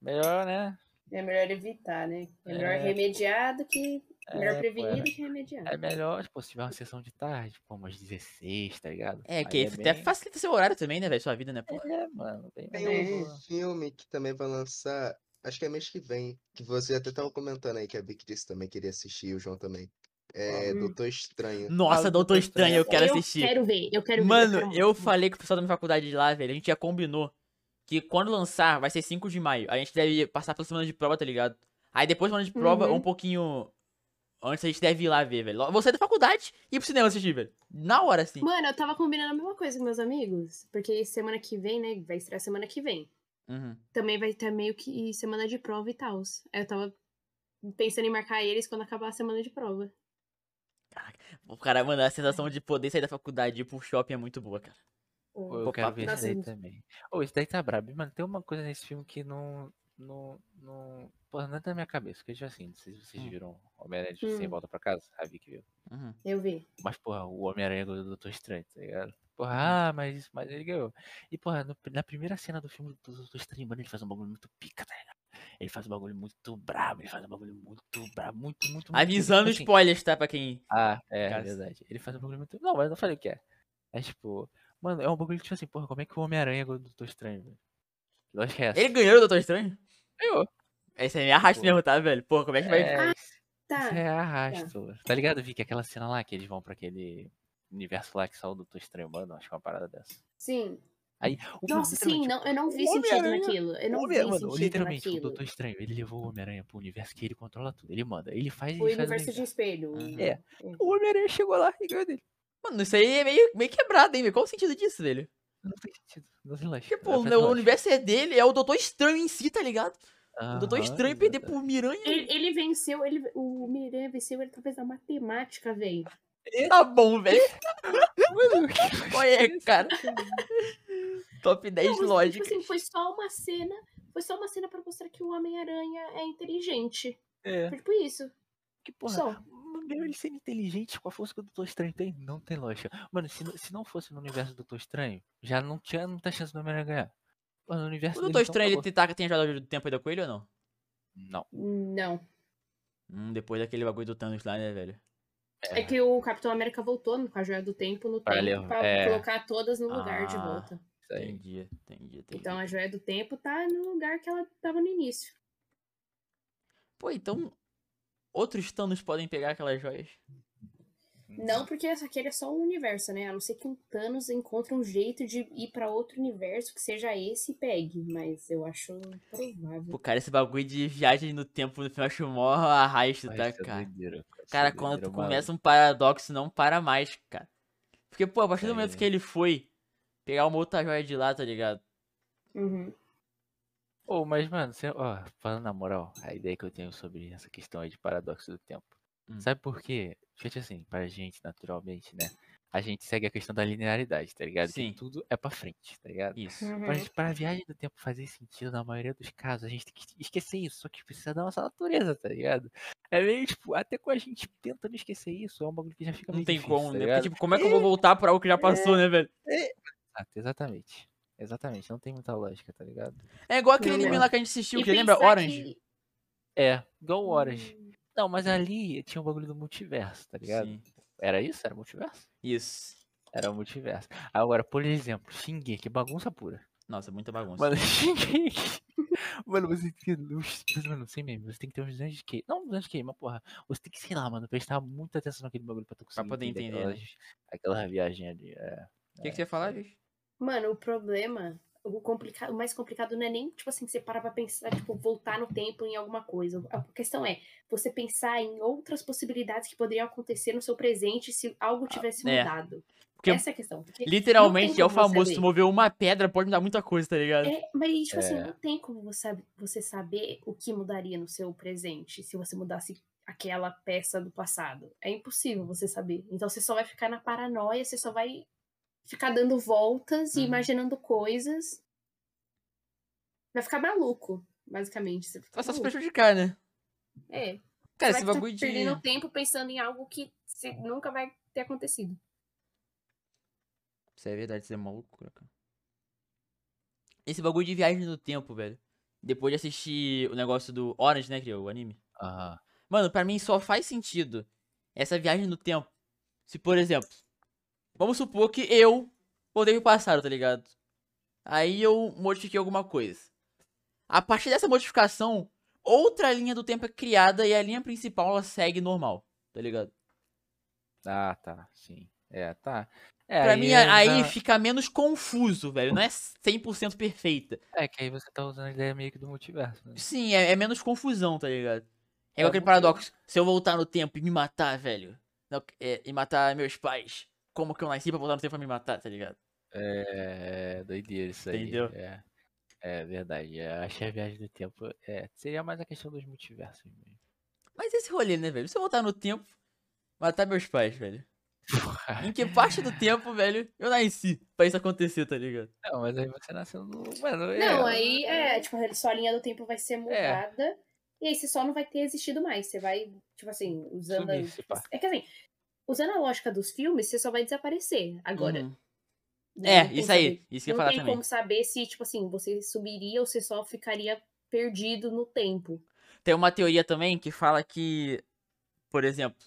melhor, né? é melhor evitar, né? É melhor É. remediar do que. Melhor É, pô, prevenir é- do que remediar. É melhor, tipo, se tiver uma sessão de tarde, pô, umas 16, tá ligado? É, que até bem- facilita seu horário também, né, velho? Sua vida, né, pô? É, mano, bem Tem um boa. filme que também vai lançar, acho que é mês que vem, que você até tava comentando aí, que a Vicky disse também queria assistir, e o João também. É Hum. Doutor Estranho. Nossa, Doutor Doutor Estranho, eu quero eu assistir. quero ver, eu quero ver. Mano, eu falei com o pessoal da minha faculdade de lá, velho. A gente já combinou que quando lançar vai ser 5 de maio. A gente deve passar pela semana de prova, tá ligado? Aí depois da semana de prova, Uhum. um pouquinho antes a gente deve ir lá ver, velho. Você da faculdade e ir pro cinema assistir, velho. Na hora, assim. Mano, eu tava combinando a mesma coisa com meus amigos. Porque semana que vem, né? Vai estrear semana que vem. Uhum. Também vai ter meio que semana de prova e tal. Aí eu tava pensando em marcar eles quando acabar a semana de prova. O cara, mano, a sensação de poder sair da faculdade e ir pro shopping é muito boa, cara. Pô, Pô, eu quero ver daí gente. também. Ô, esse daí tá brabo. Mano, tem uma coisa nesse filme que não. Não. não porra, não é da minha cabeça. Porque, tipo assim, não sei se vocês Hum. viram Homem-Aranha de Sem Hum. Volta pra Casa. A Vicky viu. Uhum. Eu vi. Mas, porra, o Homem-Aranha ganhou do Doutor Estranho, tá ligado? Porra, Uhum. ah, mas, mas ele ganhou. E, porra, no- na primeira cena do filme do Doutor Estranho, mano, ele faz um bagulho muito pica, tá ligado? Ele faz um bagulho muito brabo, ele faz um bagulho muito brabo, muito, muito, muito. Avisando tipo assim, spoilers, tá? Pra quem. Ah, é, Cara, verdade. Ele faz um bagulho muito. Não, mas eu não falei o que é. É tipo. Mano, é um bagulho tipo assim, porra, como é que o Homem-Aranha ganhou do Doutor Estranho, velho? Lógico que é essa. Ele ganhou do Doutor Estranho? Ganhou. Esse é me arrasto mesmo, tá, velho? Pô, como é que vai. É, Tá. isso é arrasto. Tá ligado, Vicky? Aquela cena lá que eles vão pra aquele universo lá que só o Doutor Estranho, mano. Acho que é uma parada dessa. Sim. O Nossa, sim, não, eu não vi o sentido naquilo. Eu não o vi mano, sentido literalmente, o naquilo. Doutor Estranho, ele levou o Homem-Aranha pro universo que ele controla tudo. Ele manda, ele faz O ele faz universo de espelho. Uhum. É. O Homem-Aranha chegou lá e ganhou dele. Mano, isso aí é meio, meio quebrado, hein? Qual o sentido disso, velho? Não tem sentido. Não tem lógica. Porque, Não pô, faz o universo é dele, é o Doutor Estranho em si, tá ligado? o Doutor Estranho perder exatamente. pro Miranha. Ele, ele venceu, ele, o Miranha venceu ele através da matemática, velho. Tá bom, velho. *laughs* Qual é, cara? Top 10 Não, lógica. Tipo assim, foi só uma cena. Foi só uma cena pra mostrar que o Homem-Aranha é inteligente. É. Foi tipo isso. Que porra, mesmo ele sendo inteligente com a força que o Doutor Estranho tem, não tem lógica. Mano, se, não- se não fosse no universo do Doutor Estranho, já não tinha muita chance do Homem-Aranha ganhar. Mano, no universo O Doutor então, Estranho, ele tem, tá, tem a joia do tempo ainda com ele ou não? Não. Não. Hum, depois daquele bagulho do Thanos lá, né, velho? É que o Capitão América voltou com a Joia do Tempo no Pra tempo pra é. colocar todas no lugar de Ah. volta. Isso aí. Entendi, entendi, entendi. Então a Joia do Tempo tá no lugar que ela tava no início. Pô, então. Outros Thanos podem pegar aquelas joias. Não porque essa aqui é só um universo, né? A não ser que um Thanos encontre um jeito de ir pra outro universo que seja esse e pegue. Mas eu acho provável. Pô, cara, esse bagulho de viagem no tempo no eu acho mó arrasto, tá, ser cara? doideira, cara. Cara, é quando tu maluco. começa um paradoxo, não para mais, cara. Porque, pô, a partir do momento É. que ele foi pegar uma outra joia de lá, tá ligado? Uhum. Ô, mas, mano, você, ó, falando na moral, a ideia que eu tenho sobre essa questão aí de paradoxo do tempo. Hum. Sabe por quê? Gente, assim, pra gente, naturalmente, né? A gente segue a questão da linearidade, tá ligado? Sim. Que tudo é pra frente, tá ligado? Isso. Uhum. Pra, gente- pra viagem do tempo fazer sentido, na maioria dos casos, a gente tem que esquecer isso. Só que precisa da nossa natureza, tá ligado? É meio, tipo, até com a gente tentando esquecer isso, é um bagulho que já fica Não meio tem difícil, como, tá né? Porque, tipo, como é que eu vou voltar pra algo que já passou, né, velho? Exato, exatamente. Exatamente, não tem muita lógica, tá ligado? É igual aquele Não, anime não. lá que a gente assistiu, E que lembra? Orange. que- É, igual o Orange. Hum, Não, mas ali tinha um bagulho do multiverso, tá ligado? Sim. Era isso? Era multiverso? Isso. Era o multiverso. Agora, por exemplo, Shingeki, bagunça pura. Nossa, muita bagunça. Mano, *laughs* Shingeki. Mano, você tem que. mas, Mano, sem meme, você tem que ter uns anos de QI. Não uns anos de QI, mas porra. Você tem que, sei lá, mano, prestar muita atenção naquele bagulho pra tu conseguir. poder entender, né? Aquelas, aquela viagem ali. É. O que, que você ia falar, Viz? Mano, o problema, o, complicado, o mais complicado não é nem, tipo assim, você parar pra pensar, tipo, voltar no tempo em alguma coisa. A questão é você pensar em outras possibilidades que poderiam acontecer no seu presente se algo tivesse é. mudado. Porque Essa é a questão. Porque Literalmente é o famoso, se mover uma pedra pode mudar muita coisa, tá ligado? É, mas, tipo assim, É. não tem como você, você saber o que mudaria no seu presente se você mudasse aquela peça do passado. É impossível você saber. Então você só vai ficar na paranoia, você só vai ficar dando voltas e Uhum. imaginando coisas. Vai ficar maluco, basicamente. Você fica Vai só se maluco. prejudicar, né? É. Cara, você esse vai bagulho de. perdendo tempo pensando em algo que você nunca vai ter acontecido. Isso é verdade, isso é uma loucura, cara. Esse bagulho de viagem no tempo, velho. Depois de assistir o negócio do Orange, né, que é o anime. Aham. Mano, pra mim só faz sentido essa viagem no tempo. Se, por exemplo, vamos supor que eu voltei pro passado, tá ligado? Aí eu modifiquei alguma coisa. A partir dessa modificação, outra linha do tempo é criada e a linha principal ela segue normal, tá ligado? Ah, tá. Sim. É, tá. É, Pra aí mim, é aí fica menos confuso, velho. Não é 100% perfeita. É, que aí você tá usando a ideia meio que do multiverso, né? Sim, é, é menos confusão, tá ligado? É É igual aquele muito- paradoxo. Se eu voltar no tempo e me matar, velho. não, é, e matar meus pais. Como que eu nasci pra voltar no tempo pra me matar, tá ligado? É, doideira isso aí. Entendeu? É, é verdade. É, acho que a viagem do tempo é, seria mais a questão dos multiversos mesmo. Mas esse rolê, né, velho? Se eu voltar no tempo, matar meus pais, velho. Em que parte do tempo, velho, eu nasci pra isso acontecer, tá ligado? Não, mas aí você nasceu no. Mano, é, Não, aí é, tipo, só a linha do tempo vai ser É. mudada. E aí você só não vai ter existido mais. Você vai, tipo assim, usando. a- Sumir. É que assim, usando a lógica dos filmes, você só vai desaparecer. Agora. Uhum. né, É, não tem isso aí. saber- Isso que eu ia Não falar tem também. como saber se, tipo assim, você subiria ou você só ficaria perdido no tempo. Tem uma teoria também que fala que, por exemplo,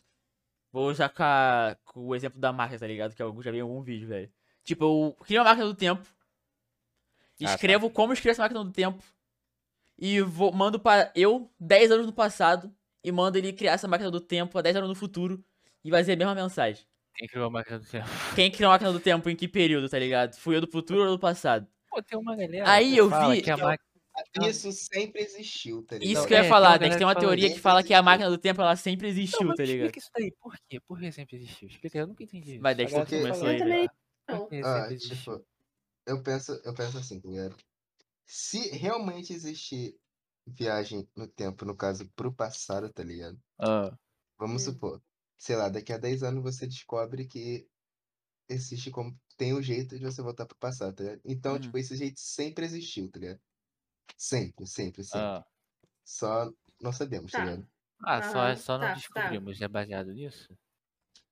vou usar com, a- com o exemplo da máquina, tá ligado? Que eu já vi em algum vídeo, velho. Tipo, eu crio uma máquina do tempo, Ah, tá. escrevo como escrevo essa máquina do tempo e vou, mando pra eu 10 anos no passado e mando ele criar essa máquina do tempo há 10 anos no futuro e vai dizer a mesma mensagem. Quem criou a máquina do tempo? *laughs* Quem criou a máquina do tempo em que período, tá ligado? Fui eu do futuro ou do passado? Pô, tem uma galera. Aí que eu fala vi Que a que- máquina... Isso sempre existiu, tá ligado? Isso que eu ia é, tem falar, tem que galera ter uma teoria que fala que a máquina do tempo ela sempre existiu, mas tá ligado? explica isso daí. Por quê? Por que sempre existiu? Explica eu nunca entendi. Vai, eu galera começar fala, aí, Eu também. "Ah, existiu?" tipo, eu penso, eu penso assim, tá ligado? Se realmente existir viagem no tempo, no caso, pro passado, tá ligado? Ah, Vamos Hum. supor, sei lá, daqui a 10 anos você descobre que existe como. Tem um jeito de você voltar pro passado, tá ligado? Então, Hum. tipo, esse jeito sempre existiu, tá ligado? Sempre, sempre, sempre. ah, Só não sabemos, tá Tá. ligado? Ah, só, Aham, só não tá, tá. descobrimos. É baseado nisso?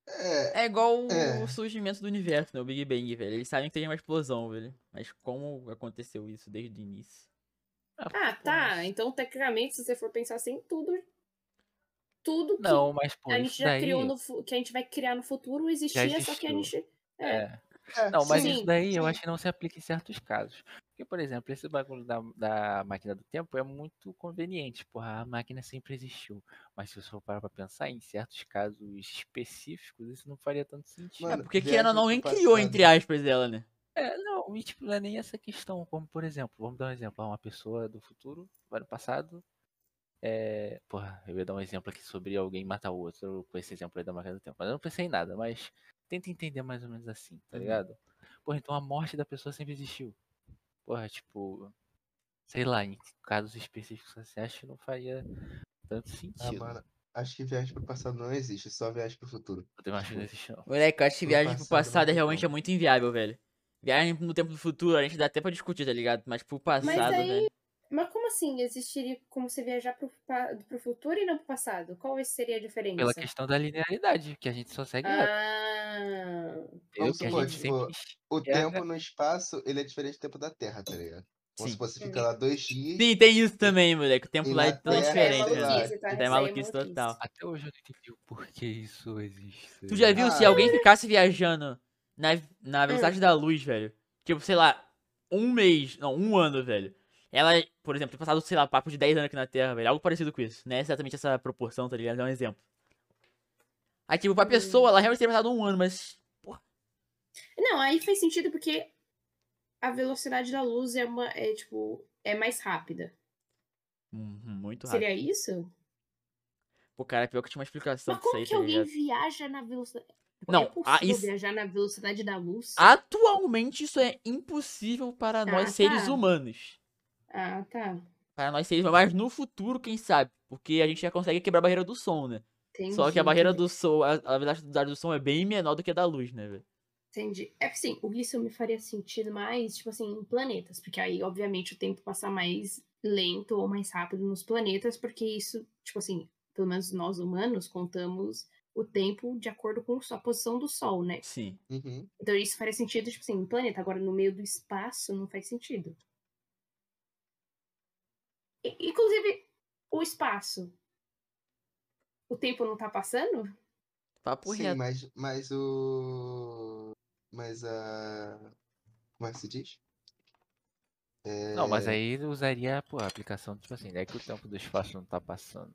É, É igual É. o surgimento do universo, né? O Big Bang, velho. Eles sabem que tem uma explosão, velho. Mas como aconteceu isso desde o início? Ah, tá. Então, tecnicamente, se você for pensar assim, tudo. Tudo que Não, mas pô, a gente já daí. criou no que a gente vai criar no futuro existia, só que a gente. É. É. é, Não, mas sim, isso daí eu sim. acho que não se aplica em certos casos. Porque, por exemplo, esse bagulho da, da máquina do tempo é muito conveniente. Porra, a máquina sempre existiu. Mas se você for parar pra pensar, em certos casos específicos, isso não faria tanto sentido. Mano, é porque querendo ou não, criou, entre aspas, ela, né? É, não, e tipo, não é nem essa questão. Como, por exemplo, vamos dar um exemplo. Uma pessoa do futuro vai no passado. É, porra, eu ia dar um exemplo aqui sobre alguém matar o outro com esse exemplo aí da máquina do tempo. Mas eu não pensei em nada, mas tenta entender mais ou menos assim, tá Uhum. ligado? Porra, então a morte da pessoa sempre existiu. Porra, tipo, sei lá, em casos específicos você acha que não faria tanto Ah, sentido. mano, acho que viagem pro passado não existe, só viagem pro futuro. eu também acho que não existe não. Moleque, eu acho que viagem pro passado não passado é realmente é muito inviável, velho. Viagem no tempo do futuro, a gente dá até pra discutir, tá ligado? Mas pro passado, aí- velho. Assim? Existiria como você viajar pro, pro futuro e não pro passado? Qual seria a diferença? Pela questão da linearidade, que a gente só segue. Ah. entendeu? Vamos supor, gente tipo, O tempo no espaço, ele é diferente do tempo da Terra, tá ligado? Vamos Sim. supor, você fica lá dois dias. Sim, tem isso também, moleque. O tempo lá é todo Terra é diferente, maluquice, tá? Tá Isso aí é maluquice maluquice. total. Até hoje eu não entendi o porquê isso existe. Tu já viu Ah, se alguém ficasse viajando na, na velocidade da luz, velho? Tipo, sei lá, um mês, não, um ano, velho. Ela, por exemplo, tem passado, sei lá, papo de 10 anos aqui na Terra, velho. Algo parecido com isso. Não é exatamente essa proporção, tá ligado? É um exemplo. Aí, tipo, pra Hum. pessoa, ela realmente teria passado um ano, mas. Não, aí faz sentido porque a velocidade da luz é uma. É tipo. É mais rápida. hum, muito rápido. Seria isso? Pô, cara, pior que tinha uma explicação Mas disso como aí, que tá alguém ligado? viaja na velocidade. Não, é possível ah, isso- viajar na velocidade da luz? Atualmente, isso é impossível para nós Ah, seres tá. humanos. Ah, tá. Para nós humanos, mas no futuro, quem sabe? Porque a gente já consegue quebrar a barreira do som, né? Entendi, Só que a barreira do som, a, a velocidade do som é bem menor do que a da luz, né, velho? Entendi. É que sim, o isso me faria sentido mais, tipo assim, em planetas. Porque aí, obviamente, o tempo passa mais lento ou mais rápido nos planetas, porque isso, tipo assim, pelo menos nós humanos contamos o tempo de acordo com a posição do Sol, né? Sim. Uhum. Então isso faria sentido, tipo assim, em planeta. Agora, no meio do espaço, não faz sentido. Inclusive, o espaço. O tempo não tá passando? Papo Sim, reto. mas, mas o. Mas a. Como é que se diz? Não, mas É- aí usaria pô, a aplicação, tipo assim, é que o tempo do espaço não tá passando.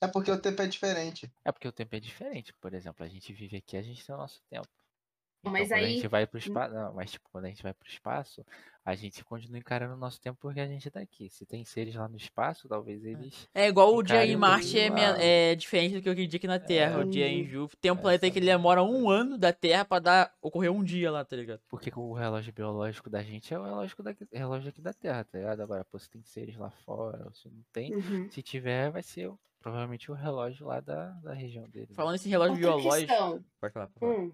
É porque o tempo é diferente. É porque o tempo é diferente, por exemplo, a gente vive aqui, a gente tem o nosso tempo. Então, Mas quando a aí- gente vai pro espaço. Não, mas tipo, quando a gente vai pro espaço, a gente continua encarando o nosso tempo porque a gente tá aqui. Se tem seres lá no espaço, talvez eles. É igual o dia em Marte é, é diferente do que o dia aqui na Terra. o dia em. Júpiter. Tem um É, planeta aí que ele demora um ano da Terra pra dar, ocorrer um dia lá, tá ligado? Porque o relógio biológico da gente é o relógio, daqui, relógio aqui da Terra, tá ligado? Agora, pô, se tem seres lá fora, ou se não tem. Uhum. Se tiver, vai ser o- provavelmente o relógio lá da, da região deles. né? Falando nesse relógio Outra biológico. questão. Pode falar, pode falar. Hum.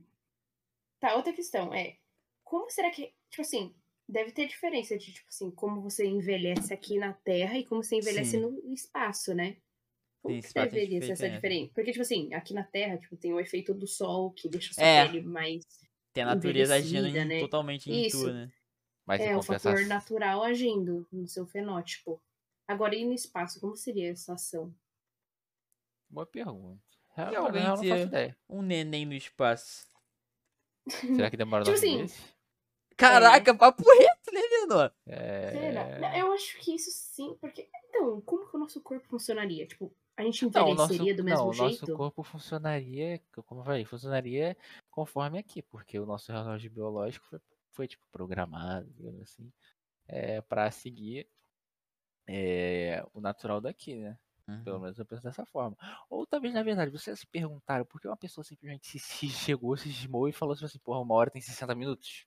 Tá, outra questão é. Como será que. Tipo assim, deve ter diferença de, tipo assim, como você envelhece aqui na Terra e como você envelhece Sim. no espaço, né? Como Sim, que é deveria ser essa diferente. diferença? Porque, tipo assim, aqui na Terra, tipo, tem o efeito do sol que deixa a sua É. pele mais. Tem a natureza agindo em- né? totalmente em Isso. tu, né? Mas em é, o compensação. fator natural agindo no seu fenótipo. Agora, e no espaço, como seria essa ação? Boa pergunta. E Real, alguém eu não ter- faço ideia. Um neném no espaço. Será *laughs* que demora Tipo nove assim, meses? Caraca, papo reto, né, menor? É... Será? Não, eu acho que isso sim, porque. Então, como que o nosso corpo funcionaria? Tipo, a gente Não, o nosso, envelheceria do mesmo não, o jeito? nosso corpo funcionaria, como eu falei, funcionaria conforme aqui, porque o nosso relógio biológico foi, foi tipo, programado, digamos assim, é, para seguir é, o natural daqui, né? Uhum. Pelo menos eu penso dessa forma. Ou talvez, na verdade, vocês se perguntaram por que uma pessoa simplesmente se, se *laughs* chegou, se esmou e falou assim, porra, uma hora tem 60 minutos.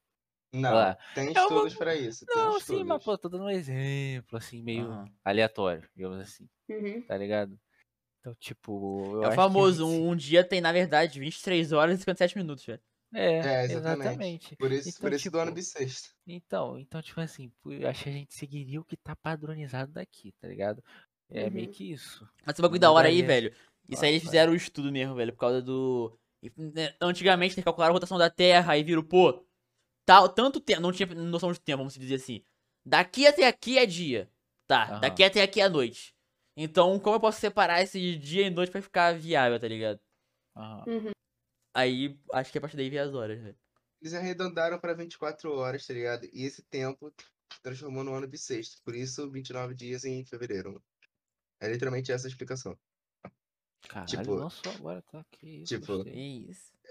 Não, Lá. tem É uma- estudos pra isso. Tem Não, estudos. sim, mas pô, tô dando um exemplo, assim, meio Aham. aleatório, digamos assim, Uhum. tá ligado? Então, tipo. eu É o acho que a famoso, gente- um, dia tem, na verdade, 23 horas e 57 minutos, velho. É, É, exatamente. exatamente. Por isso, Então, por isso do ano tipo, bissexto. Então, então, tipo assim, acho que a gente seguiria o que tá padronizado daqui, tá ligado? É meio Uhum. que isso. Mas esse bagulho da hora aí, Mudaria. velho. Isso aí eles fizeram o estudo mesmo, velho, por causa do. né, Antigamente eles calcularam a rotação da Terra e viram, pô, tal, tanto tempo. Não tinha noção de tempo, vamos dizer assim. Daqui até aqui é dia. Tá, Aham. daqui até aqui é noite. Então, como eu posso separar esse dia e noite pra ficar viável, tá ligado? Uhum. Aí, acho que a partir daí veio as horas, velho. Eles arredondaram pra 24 horas, tá ligado? E esse tempo transformou no ano bissexto. Por isso, 29 dias em fevereiro. É literalmente essa a explicação. Caralho, Tipo- não só agora, tá? Que isso, tipo.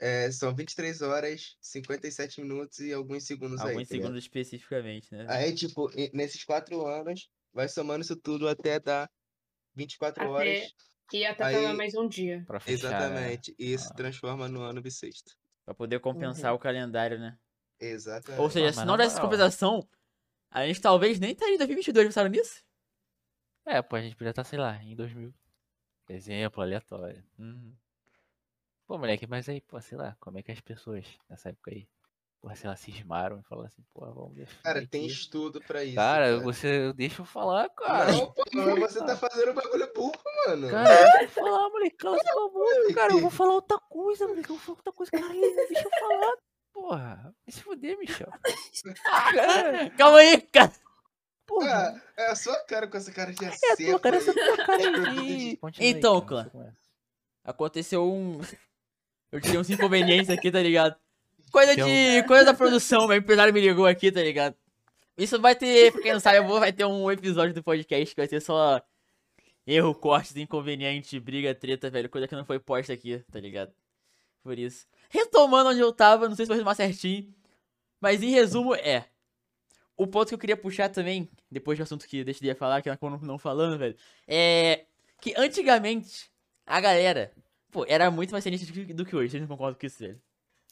É são 23 horas, 57 minutos e alguns segundos aí. Alguns tá segundos especificamente, né? Aí, tipo, nesses quatro anos, vai somando isso tudo até dar 24 Até- horas. E até Aí- pra mais um dia. Pra fechar, né? Exatamente. E isso Ah. transforma no ano bissexto. Pra poder compensar o calendário, né? Exatamente. Ou seja, Ah, se não desse compensação, a gente talvez nem estaria em 2022, pensaram nisso? É, pô, a gente podia estar, sei lá, em 2000. Exemplo aleatório. Uhum. Pô, moleque, mas aí, pô, sei lá, como é que as pessoas nessa época aí, pô, sei lá, cismaram e falaram assim, pô, vamos definir Cara, tem aqui. estudo pra isso. Cara, você deixa eu falar, cara. Não, pô, *laughs* mas você tá fazendo bagulho burro, mano. Cara, deixa eu falar, moleque, cala sua boca, cara. Eu vou falar outra coisa, moleque. Eu vou falar outra coisa, cara. Deixa eu falar, porra. Vai se fuder, Michel. *laughs* Cara, Calma aí, cara! Porra. Ah, é a sua cara com essa cara de É a acerto. tua cara, essa tua cara Eu *laughs* de... Então, cara, clã. Aconteceu um. *laughs* Eu tive uns inconvenientes aqui, tá ligado? Coisa um- de. Coisa da produção, meu empresário me ligou aqui, tá ligado? Isso vai ter, pra quem não sabe, eu vou, vai ter um episódio do podcast que vai ser só erro, cortes, inconveniente, briga, treta, velho. Coisa que não foi posta aqui, tá ligado? Por isso. Retomando onde eu tava, não sei se vou retomar certinho. Mas em resumo, é. O ponto que eu queria puxar também, depois do assunto que eu deixei de falar, que eu acabo não falando, velho, é que antigamente a galera, pô, era muito mais sinistro do que- hoje. Vocês não concordam com isso, velho?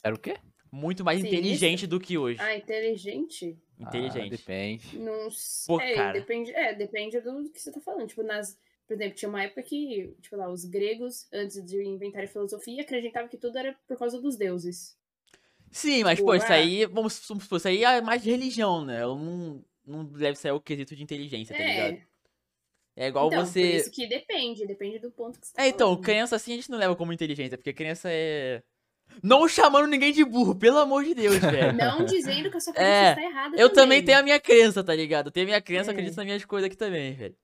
Era o quê? Muito mais Sinistro? inteligente do que hoje. Ah, inteligente? Ah, Inteligente. depende. Não sei. Pô, é, cara. depende, é, depende do que você tá falando. Tipo, nas. Por exemplo, tinha uma época que, tipo lá, os gregos, antes de inventarem filosofia, acreditavam que tudo era por causa dos deuses. Sim, mas, pô, isso Ué. aí, vamos supor, isso aí é mais de religião, né? Não, não deve ser o quesito de inteligência, tá ligado? É, É igual então, por você. isso que depende, depende do ponto que você tá É, então, falando. criança assim a gente não leva como inteligência, porque criança é. Não chamando ninguém de burro, pelo amor de Deus, *laughs* velho. Não dizendo que a sua crença É, está errada Eu também tenho a minha crença, tá ligado? Eu tenho a minha crença, É. acredito nas minhas coisas aqui também, velho.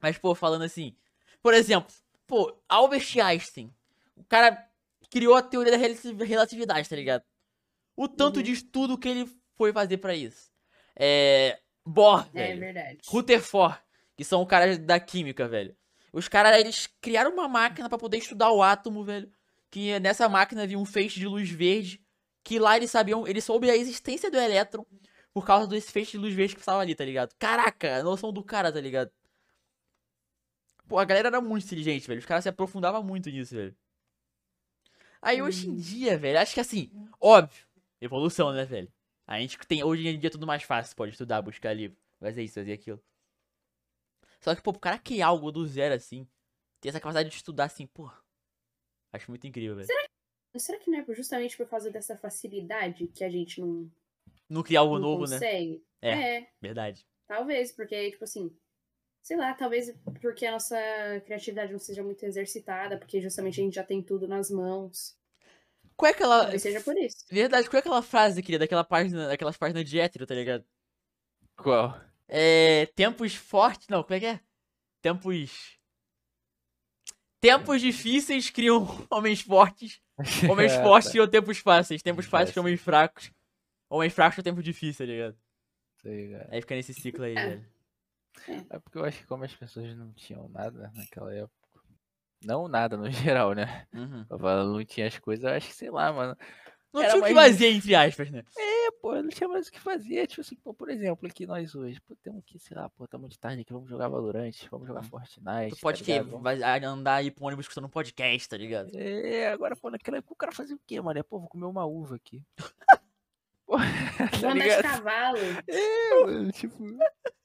Mas, pô, falando assim. Por exemplo, pô, Albert Einstein. O cara criou a teoria da relati- relatividade, tá ligado? O tanto Uhum. de estudo que ele foi fazer pra isso. É. Bohr, É velho. verdade. Rutherford, que são caras da química, velho. Os caras, eles criaram uma máquina pra poder estudar o átomo, velho. Que nessa máquina havia um feixe de luz verde. Que lá eles sabiam, eles soube a existência do elétron por causa desse feixe de luz verde que estava ali, tá ligado? Caraca, a noção do cara, tá ligado? Pô, a galera era muito inteligente, velho. Os caras se aprofundavam muito nisso, velho. Aí hoje em Hum. dia, velho, acho que assim, óbvio, evolução, né, velho? A gente tem, hoje em dia é tudo mais fácil, pode estudar, buscar livro, fazer isso, fazer aquilo. Só que, pô, pro cara criar algo do zero assim, ter essa capacidade de estudar assim, pô, acho muito incrível, velho. Será que não é justamente por causa dessa facilidade que a gente não, Não criar algo não novo, né? consegue? É. é, Verdade. talvez, porque, tipo assim, sei lá, talvez porque a nossa criatividade não seja muito exercitada, porque justamente a gente já tem tudo nas mãos. Qual é aquela. Talvez seja por isso. Verdade, qual é aquela frase, querida, daquela página, daquelas páginas de hétero, tá ligado? Qual? É. Tempos fortes. Não, como é que é? Tempos. Tempos difíceis criam *laughs* homens fortes. *laughs* Homens Ah, fortes tá. criam tempos fáceis. Tempos fáceis criam homens fracos. Homens fracos criam tempos difíceis, tá ligado? Sei, cara. Aí fica nesse ciclo aí, É. velho. É porque eu acho que como as pessoas não tinham nada naquela época. Não nada no *laughs* geral, né? Uhum. Não tinha as coisas, eu acho que, sei lá, mano. Não tinha o que mais fazer, entre aspas, né? É, pô, não tinha mais o que fazer. Tipo assim, pô, por exemplo, aqui nós hoje, pô, temos que, sei lá, pô, tá muito tarde aqui, vamos jogar Valorant, vamos jogar Fortnite. Tu pode tá que vai andar aí pro ônibus escutando um podcast, tá ligado? É, agora, pô, naquela época o cara fazia o quê, mano? É, pô, vou comer uma uva aqui. *laughs* *laughs* Tá Vou andar de cavalo. É, mano, tipo. *laughs*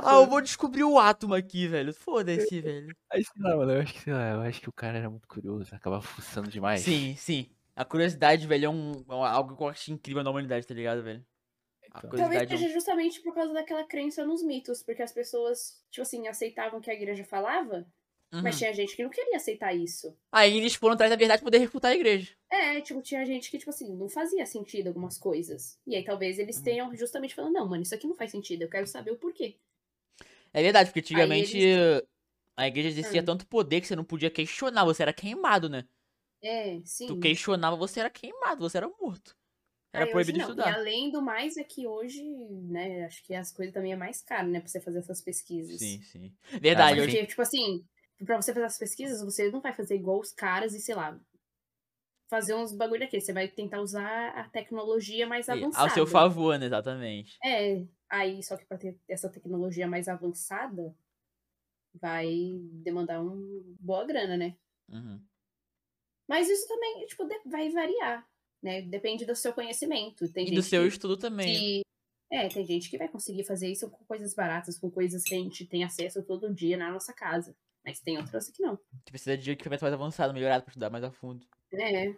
Ah, eu vou descobrir o átomo aqui, velho. Foda-se, velho. Aí, sei lá, mano, eu acho que, sei lá, eu acho que o cara era muito curioso, acabava fuçando demais. Sim, sim. A curiosidade, velho, é um, é algo que eu acho incrível na humanidade, tá ligado, velho? Então. Talvez é seja justamente por causa daquela crença nos mitos, porque as pessoas, tipo assim, aceitavam o que a igreja falava, Mas Uhum. tinha gente que não queria aceitar isso. Aí eles foram atrás da verdade poder refutar a igreja. É, tipo, tinha gente que, tipo assim, não fazia sentido algumas coisas. E aí talvez eles Uhum. tenham justamente falando, não, mano, isso aqui não faz sentido, eu quero saber o porquê. É verdade, porque antigamente eles- a igreja exercia Hum. tanto poder que você não podia questionar, você era queimado, né? É, sim. Tu questionava, você era queimado, você era morto. Era Aí proibido hoje não. estudar. E além do mais, é que hoje, né, acho que as coisas também é mais caro, né, pra você fazer essas pesquisas. Sim, sim. Verdade, mas hoje. Porque, tipo assim, pra você fazer as pesquisas, você não vai fazer igual os caras e, sei lá, fazer uns bagulho aqui. Você vai tentar usar a tecnologia mais avançada. Ao seu favor, né? Exatamente. É, aí só que pra ter essa tecnologia mais avançada, vai demandar um boa grana, né? Uhum. Mas isso também, tipo, vai variar, né? Depende do seu conhecimento. Tem E do seu estudo também. que- É, tem gente que vai conseguir fazer isso com coisas baratas, com coisas que a gente tem acesso todo dia na nossa casa. Mas tem outras que não. Que precisa de equipamento mais avançado, melhorado pra estudar mais a fundo. É.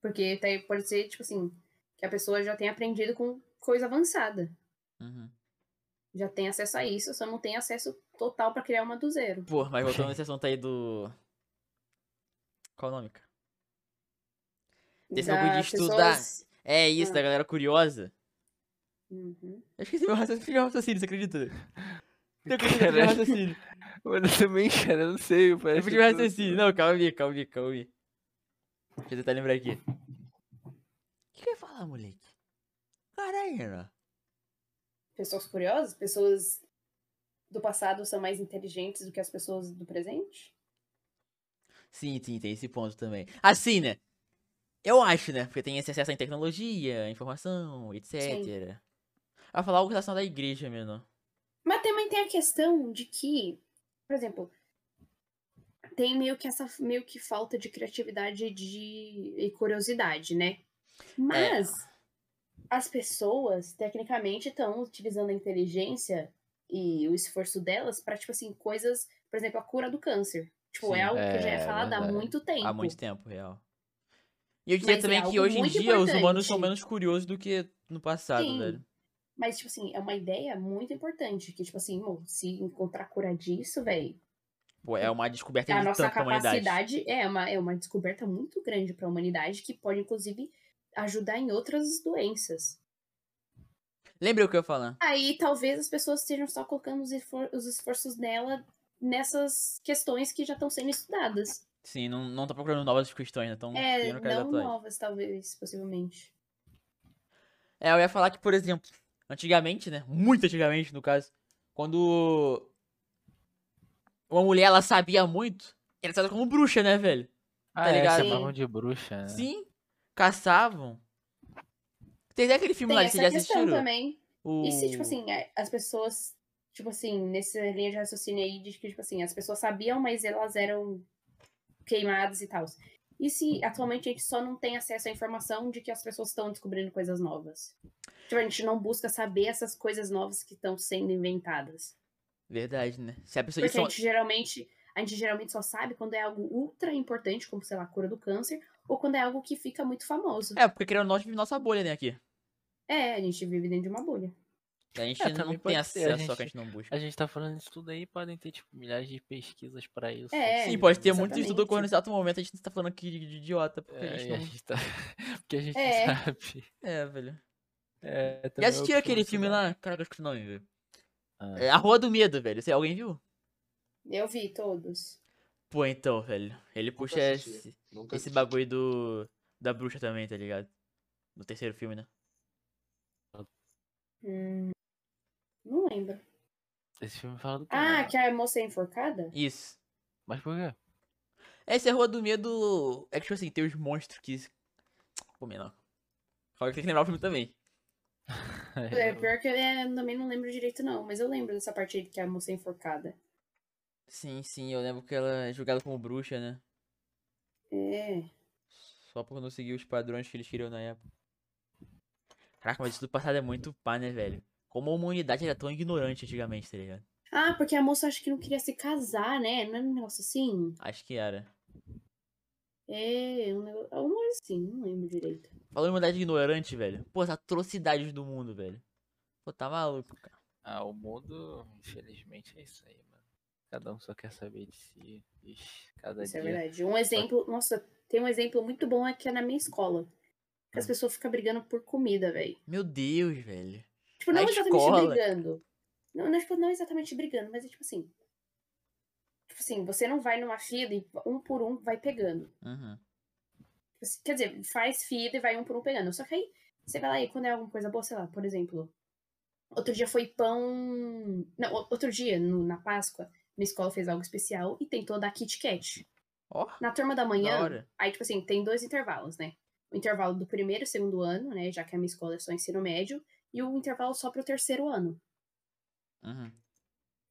Porque tem- pode ser, tipo assim, que a pessoa já tenha aprendido com coisa avançada. Uhum. Já tem acesso a isso, só não tem acesso total pra criar uma do zero. Pô, mas voltando *laughs* nesse assunto aí do. Qual o nome, cara? Desse bagulho de estudar. pessoas- É isso, Ah. da galera curiosa. Uhum. Eu esqueci meu raciocínio, meu raciocínio, você acredita? Eu acredito no meu Caralho. raciocínio. *laughs* Mano, eu também, cara, eu não sei. Eu Parece perdi meu raciocínio. Não, calma aí, calma aí, calma aí. Deixa eu tentar lembrar aqui. O que que eu ia falar, moleque? Caralho, né? Pessoas curiosas, pessoas do passado são mais inteligentes do que as pessoas do presente? Sim, sim, tem esse ponto também. Assim, né? Eu acho, né? Porque tem esse acesso à tecnologia, à informação, etc. Vai falar algo relação da igreja, mesmo. Tem a questão de que, por exemplo, tem meio que essa meio que falta de criatividade de, e curiosidade, né? Mas as pessoas, tecnicamente, estão utilizando a inteligência e o esforço delas para, tipo assim, coisas, por exemplo, a cura do câncer. Tipo, Sim, é algo que já é é falado há verdade. muito tempo. Há muito tempo, real. E eu diria Mas é também que hoje em dia os humanos importante. são menos curiosos do que no passado, Sim. velho. Mas, tipo assim, é uma ideia muito importante. Que, tipo assim, mo, se encontrar cura disso, velho, Pô, é uma descoberta a nossa capacidade é uma, é uma descoberta muito grande para a humanidade que pode, inclusive, ajudar em outras doenças. Lembra o que eu ia falar? Aí talvez as pessoas estejam só colocando os, esfor- os esforços nela nessas questões que já estão sendo estudadas. Sim, não, não tô procurando novas questões, né? Tão É, não atuais. novas, talvez, possivelmente. É, eu ia falar que, por exemplo, antigamente, né? Muito antigamente, no caso, quando uma mulher ela sabia muito, era tratada como bruxa, né, velho? Ah, tá é, ligado? chamavam de bruxa, né? Sim, caçavam. Tem até aquele filme Tem lá que vocês já assistiram? também. O... E se, tipo assim, é, as pessoas, tipo assim, nessa linha de raciocínio aí, de que, tipo assim, as pessoas sabiam, mas elas eram queimadas e tal. E se atualmente a gente só não tem acesso à informação de que as pessoas estão descobrindo coisas novas? Tipo, a gente não busca saber essas coisas novas que estão sendo inventadas. Verdade, né? Se a pessoa... Porque a gente geralmente. A gente geralmente só sabe quando é algo ultra importante, como, sei lá, a cura do câncer, ou quando é algo que fica muito famoso. É, porque querendo a gente vive nossa bolha, né, aqui. É, a gente vive dentro de uma bolha. A gente É, não tem acesso, ser, a só gente- que a gente não busca. A gente tá falando disso tudo aí, podem ter, tipo, milhares de pesquisas pra isso. É, Sim, pode ter muito exatamente. estudo ocorrendo nesse exato momento, a gente tá falando aqui de, de idiota, porque a É, gente e a não... gente tá... *laughs* Porque a gente É. não sabe. É, velho. É, também é opção aquele filme lá? Caraca, eu esqueci o nome, velho. Ah. É A Rua do Medo, velho. Você, alguém viu? Eu vi todos. Pô, então, velho. Ele puxa assisti. esse, Nunca esse assisti. bagulho do. Da bruxa também, tá ligado? No terceiro filme, né? Hum, não lembro. Esse filme fala do quê? Ah, que a moça é enforcada? Isso. Mas por quê? Essa é a Rua do Medo. É que, tipo assim, tem os monstros que. Pô, menor. Calma que tem que lembrar o filme também. *laughs* É, pior que eu é, também não lembro direito, não. Mas eu lembro dessa parte aí que a moça é enforcada. Sim, sim, eu lembro que ela é julgada como bruxa, né? É. Só por não seguir os padrões que eles queriam na época. Caraca, mas isso do passado é muito pá, né, velho? Como a humanidade era tão ignorante antigamente, tá ligado? Ah, porque a moça acho que não queria se casar, né? Não é um negócio assim? Acho que era. É, um negócio. Alguma coisa assim, não lembro direito. Em humanidade ignorante, velho. Pô, as atrocidades do mundo, velho. Pô, tá maluco, cara. Ah, o mundo, infelizmente, é isso aí, mano. Cada um só quer saber de si. Ixi, cada Isso é dia. verdade. Um exemplo, nossa, tem um exemplo muito bom aqui é na minha escola. Que as Hum. pessoas ficam brigando por comida, velho. Meu Deus, velho. Tipo, não Na exatamente escola. brigando. Não, não, tipo, não exatamente brigando, mas é tipo assim. Tipo assim, você não vai numa fila e um por um vai pegando. Uhum. Quer dizer, faz fila e vai um por um pegando. Só que aí, você vai lá e quando é alguma coisa boa, sei lá, por exemplo, outro dia foi pão. Não, outro dia, no- na Páscoa, minha escola fez algo especial e tentou dar Kit Kat. Ó, Na turma da da manhã, hora. aí, tipo assim, tem dois intervalos, né? O intervalo do primeiro e segundo ano, né? Já que a minha escola é só ensino médio, e o intervalo só pro terceiro ano. Uhum.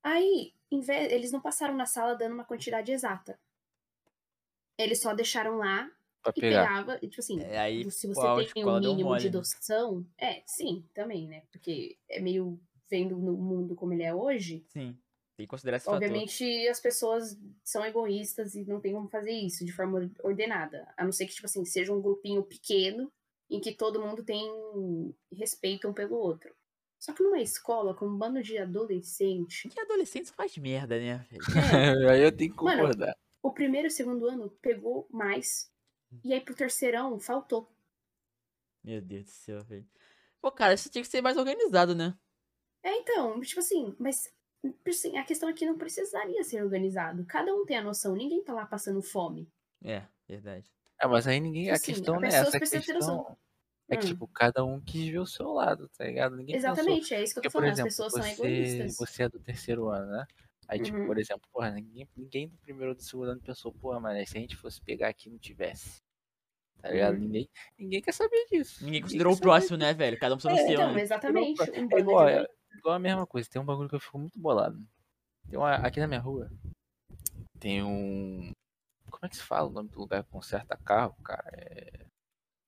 Aí, vez- eles não passaram na sala dando uma quantidade exata. Eles só deixaram lá Pra e pegar. pegava, e, tipo assim, É, aí, se você a tem um mínimo de né? doção, é, sim, também, né? Porque é meio vendo no mundo como ele é hoje, Sim. Tem que considerar esse fator. obviamente as pessoas são egoístas e não tem como fazer isso de forma ordenada. A não ser que, tipo assim, seja um grupinho pequeno em que todo mundo tem respeito um pelo outro. Só que numa escola com um bando de adolescente, Que adolescente faz merda, né, velho? é, *laughs* Aí eu tenho que Mano, concordar. o primeiro e o segundo ano pegou mais. E aí pro terceirão faltou. Meu Deus do céu, velho. Pô, cara, isso tinha que ser mais organizado, né? É, então, tipo assim, mas assim, a questão aqui não precisaria ser organizado. Cada um tem a noção, ninguém tá lá passando fome. É, verdade. É, mas aí ninguém. A Assim, questão não é pessoa essa. A questão é que, Hum. tipo, cada um quis ver o seu lado, tá ligado? Ninguém pensou. Exatamente, é isso que eu Porque, tô por falando. exemplo, As pessoas são você, egoístas. você é do terceiro ano, né? Aí, tipo, Uhum. por exemplo, porra, ninguém, ninguém do primeiro ou do segundo ano pensou, porra, mano, se a gente fosse pegar aqui e não tivesse. Tá ligado? Uhum. Ninguém, ninguém quer saber disso. Ninguém considerou o quer saber próximo, né, velho? Cada um precisa É, no seu, Então, né? exatamente. Um É igual, de é igual a mesma coisa. Tem um bagulho que eu fico muito bolado. Tem uma, aqui na minha rua, tem um. Como é que se fala o nome do lugar que conserta carro, cara? É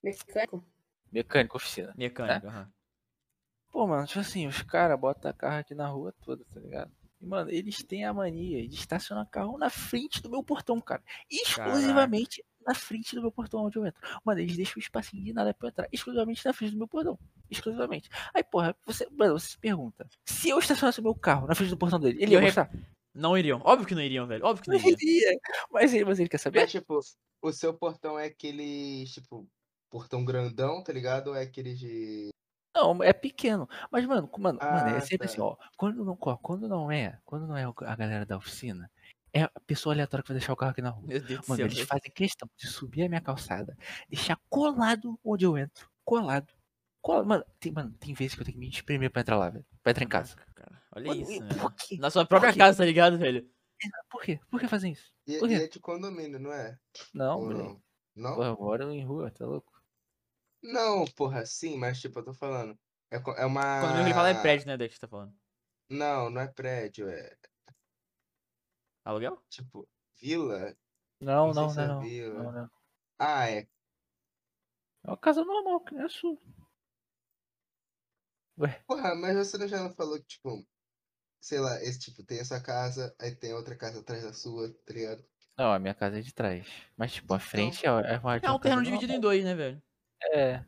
Mecânico. mecânico, oficina. Mecânico, aham. Pô, mano, tipo assim, os caras botam carro aqui na rua toda, tá ligado? E, mano, eles têm a mania de estacionar carro na frente do meu portão, cara. Exclusivamente na frente do meu portão onde eu entro. Mano, eles deixam o espacinho de nada pra eu entrar. Exclusivamente na frente do meu portão. Exclusivamente. Aí, porra, você, mano, você se pergunta. Se eu estacionasse o meu carro na frente do portão dele, ele ia Eu re- gostar? Não iriam. Óbvio que não iriam, velho. Óbvio que não Não iriam. iria. Mas ele, mas ele quer saber? Mas, tipo, o seu portão é aquele, tipo, portão grandão, tá ligado? Ou é aquele de. Não, é pequeno. Mas, mano, mano, mano, é Ah, sempre tá. assim, ó. Quando não, ó, quando não é, quando não é a galera da oficina, é a pessoa aleatória que vai deixar o carro aqui na rua. Meu Deus do Mano, céu. eles velho. fazem questão de subir a minha calçada, deixar colado onde eu entro. Colado. Colado. Mano, tem, mano, tem vezes que eu tenho que me espremer pra entrar lá, velho. Pra entrar em casa. Caraca, cara. Olha Mano, isso, velho. quê? Na sua própria quê? casa, tá ligado, velho? Por quê? Por que fazem isso? E, Por quê? e é de condomínio, não é? Não, não? Não? Porra, eu moro em rua, tá louco? Não, porra, sim, mas tipo, eu tô falando. É, é uma. Quando ele fala é prédio, né, Dex, que você tá falando. Não, não é prédio, é Aluguel? tipo, vila. Não, Não não, não, é não. Não, não. Ah, é. É uma casa normal, que não é sua. Porra, mas você não já não falou que, tipo, sei lá, esse tipo, tem essa casa, aí tem outra casa atrás da sua, tá ligado? Não, a minha casa é de trás. Mas, tipo, a frente é, é uma É um terreno dividido em dois, né, velho? É.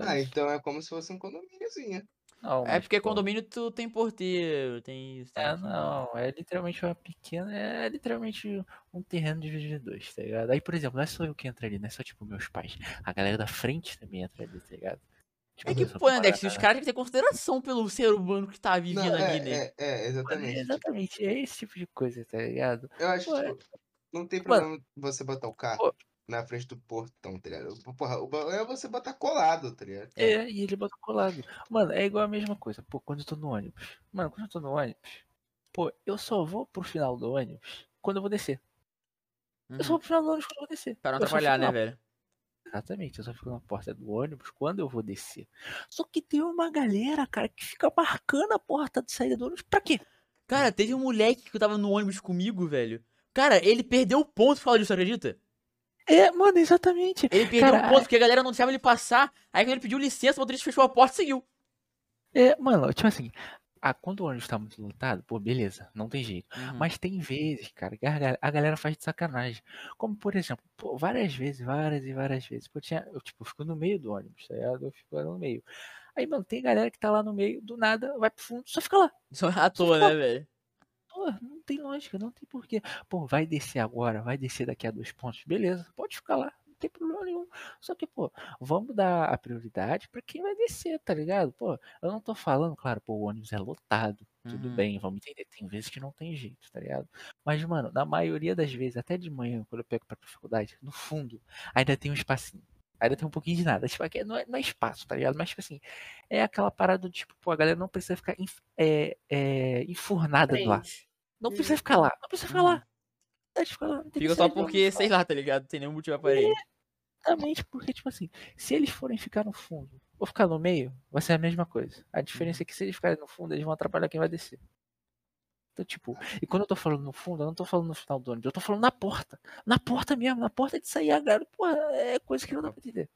Ah, isso. então é como se fosse um condomíniozinho. Não, É porque pô, condomínio tu tem porteiro, tem isso. tem É, aquilo. não, é literalmente uma pequena, é literalmente um terreno dividido em dois, tá ligado? Aí, por exemplo, não é só eu que entro ali, não é só tipo meus pais. A galera da frente também entra ali, tá ligado? Tipo, É que, pô, parada- os caras têm que ter consideração pelo ser humano que tá vivendo Não, ali, é, né? é, é, Mano, exatamente. é exatamente, é esse tipo de coisa, tá ligado? eu acho que, é- tipo, não tem Mano, problema você botar o carro pô. na frente do portão, tá ligado? Porra, o problema é você botar colado, tá ligado? É. E ele bota colado. Mano, é igual a mesma coisa. Pô, quando eu tô no ônibus. Mano, quando eu tô no ônibus, pô, eu só vou pro final do ônibus quando eu vou descer. Eu só Uhum. vou pro final do ônibus quando eu vou descer. Pra não Eu atrapalhar, né, velho? Exatamente, eu só fico na porta do ônibus quando eu vou descer. Só que tem uma galera, cara, que fica marcando a porta de saída do ônibus pra quê? Cara, teve um moleque que tava no ônibus comigo, velho. Cara, ele perdeu o ponto por causa disso, acredita? É, mano, exatamente. Ele perdeu Cara, o ponto porque a galera não deixava ele passar. Aí quando ele pediu licença, o motorista fechou a porta e seguiu. É, mano, tipo assim, ah, quando o ônibus tá muito lotado, pô, beleza, não tem jeito. Uhum. Mas tem vezes, cara, que a ga- a galera faz de sacanagem. Como, por exemplo, pô, várias vezes, várias e várias vezes. Pô, tinha, eu, tipo, fico no meio do ônibus, tá ligado? Eu fico lá no meio. Aí, mano, tem galera que tá lá no meio, do nada, vai pro fundo, só fica lá. *laughs* Só à toa, né, velho? Não tem lógica, não tem porquê. Pô, vai descer agora, vai descer daqui a dois pontos. Beleza, pode ficar lá, tem problema nenhum. Só que, pô, vamos dar a prioridade pra quem vai descer, tá ligado? Pô, eu não tô falando, claro, pô, o ônibus é lotado. Tudo Uhum. bem, vamos entender. Tem vezes que não tem jeito, tá ligado? Mas, mano, na maioria das vezes, até de manhã, quando eu pego pra faculdade, no fundo, ainda tem um espacinho. Ainda tem um pouquinho de nada. Tipo, aqui não é, não é espaço, tá ligado? Mas, tipo assim, é aquela parada do tipo, pô, a galera não precisa ficar enf- é, é, enfurnada lá. Não Uhum. precisa ficar lá. Não precisa ficar Uhum. lá. Ficar lá. Fica só porque, sei lá, tá ligado? Não tem nenhum motivo aparente. Exatamente, porque, tipo assim, se eles forem ficar no fundo ou ficar no meio, vai ser a mesma coisa. A diferença é que se eles ficarem no fundo, eles vão atrapalhar quem vai descer. Então, tipo, e quando eu tô falando no fundo, eu não tô falando no final do ônibus, eu tô falando na porta. Na porta mesmo, na porta de sair a galera. Porra, é coisa que não dá pra entender.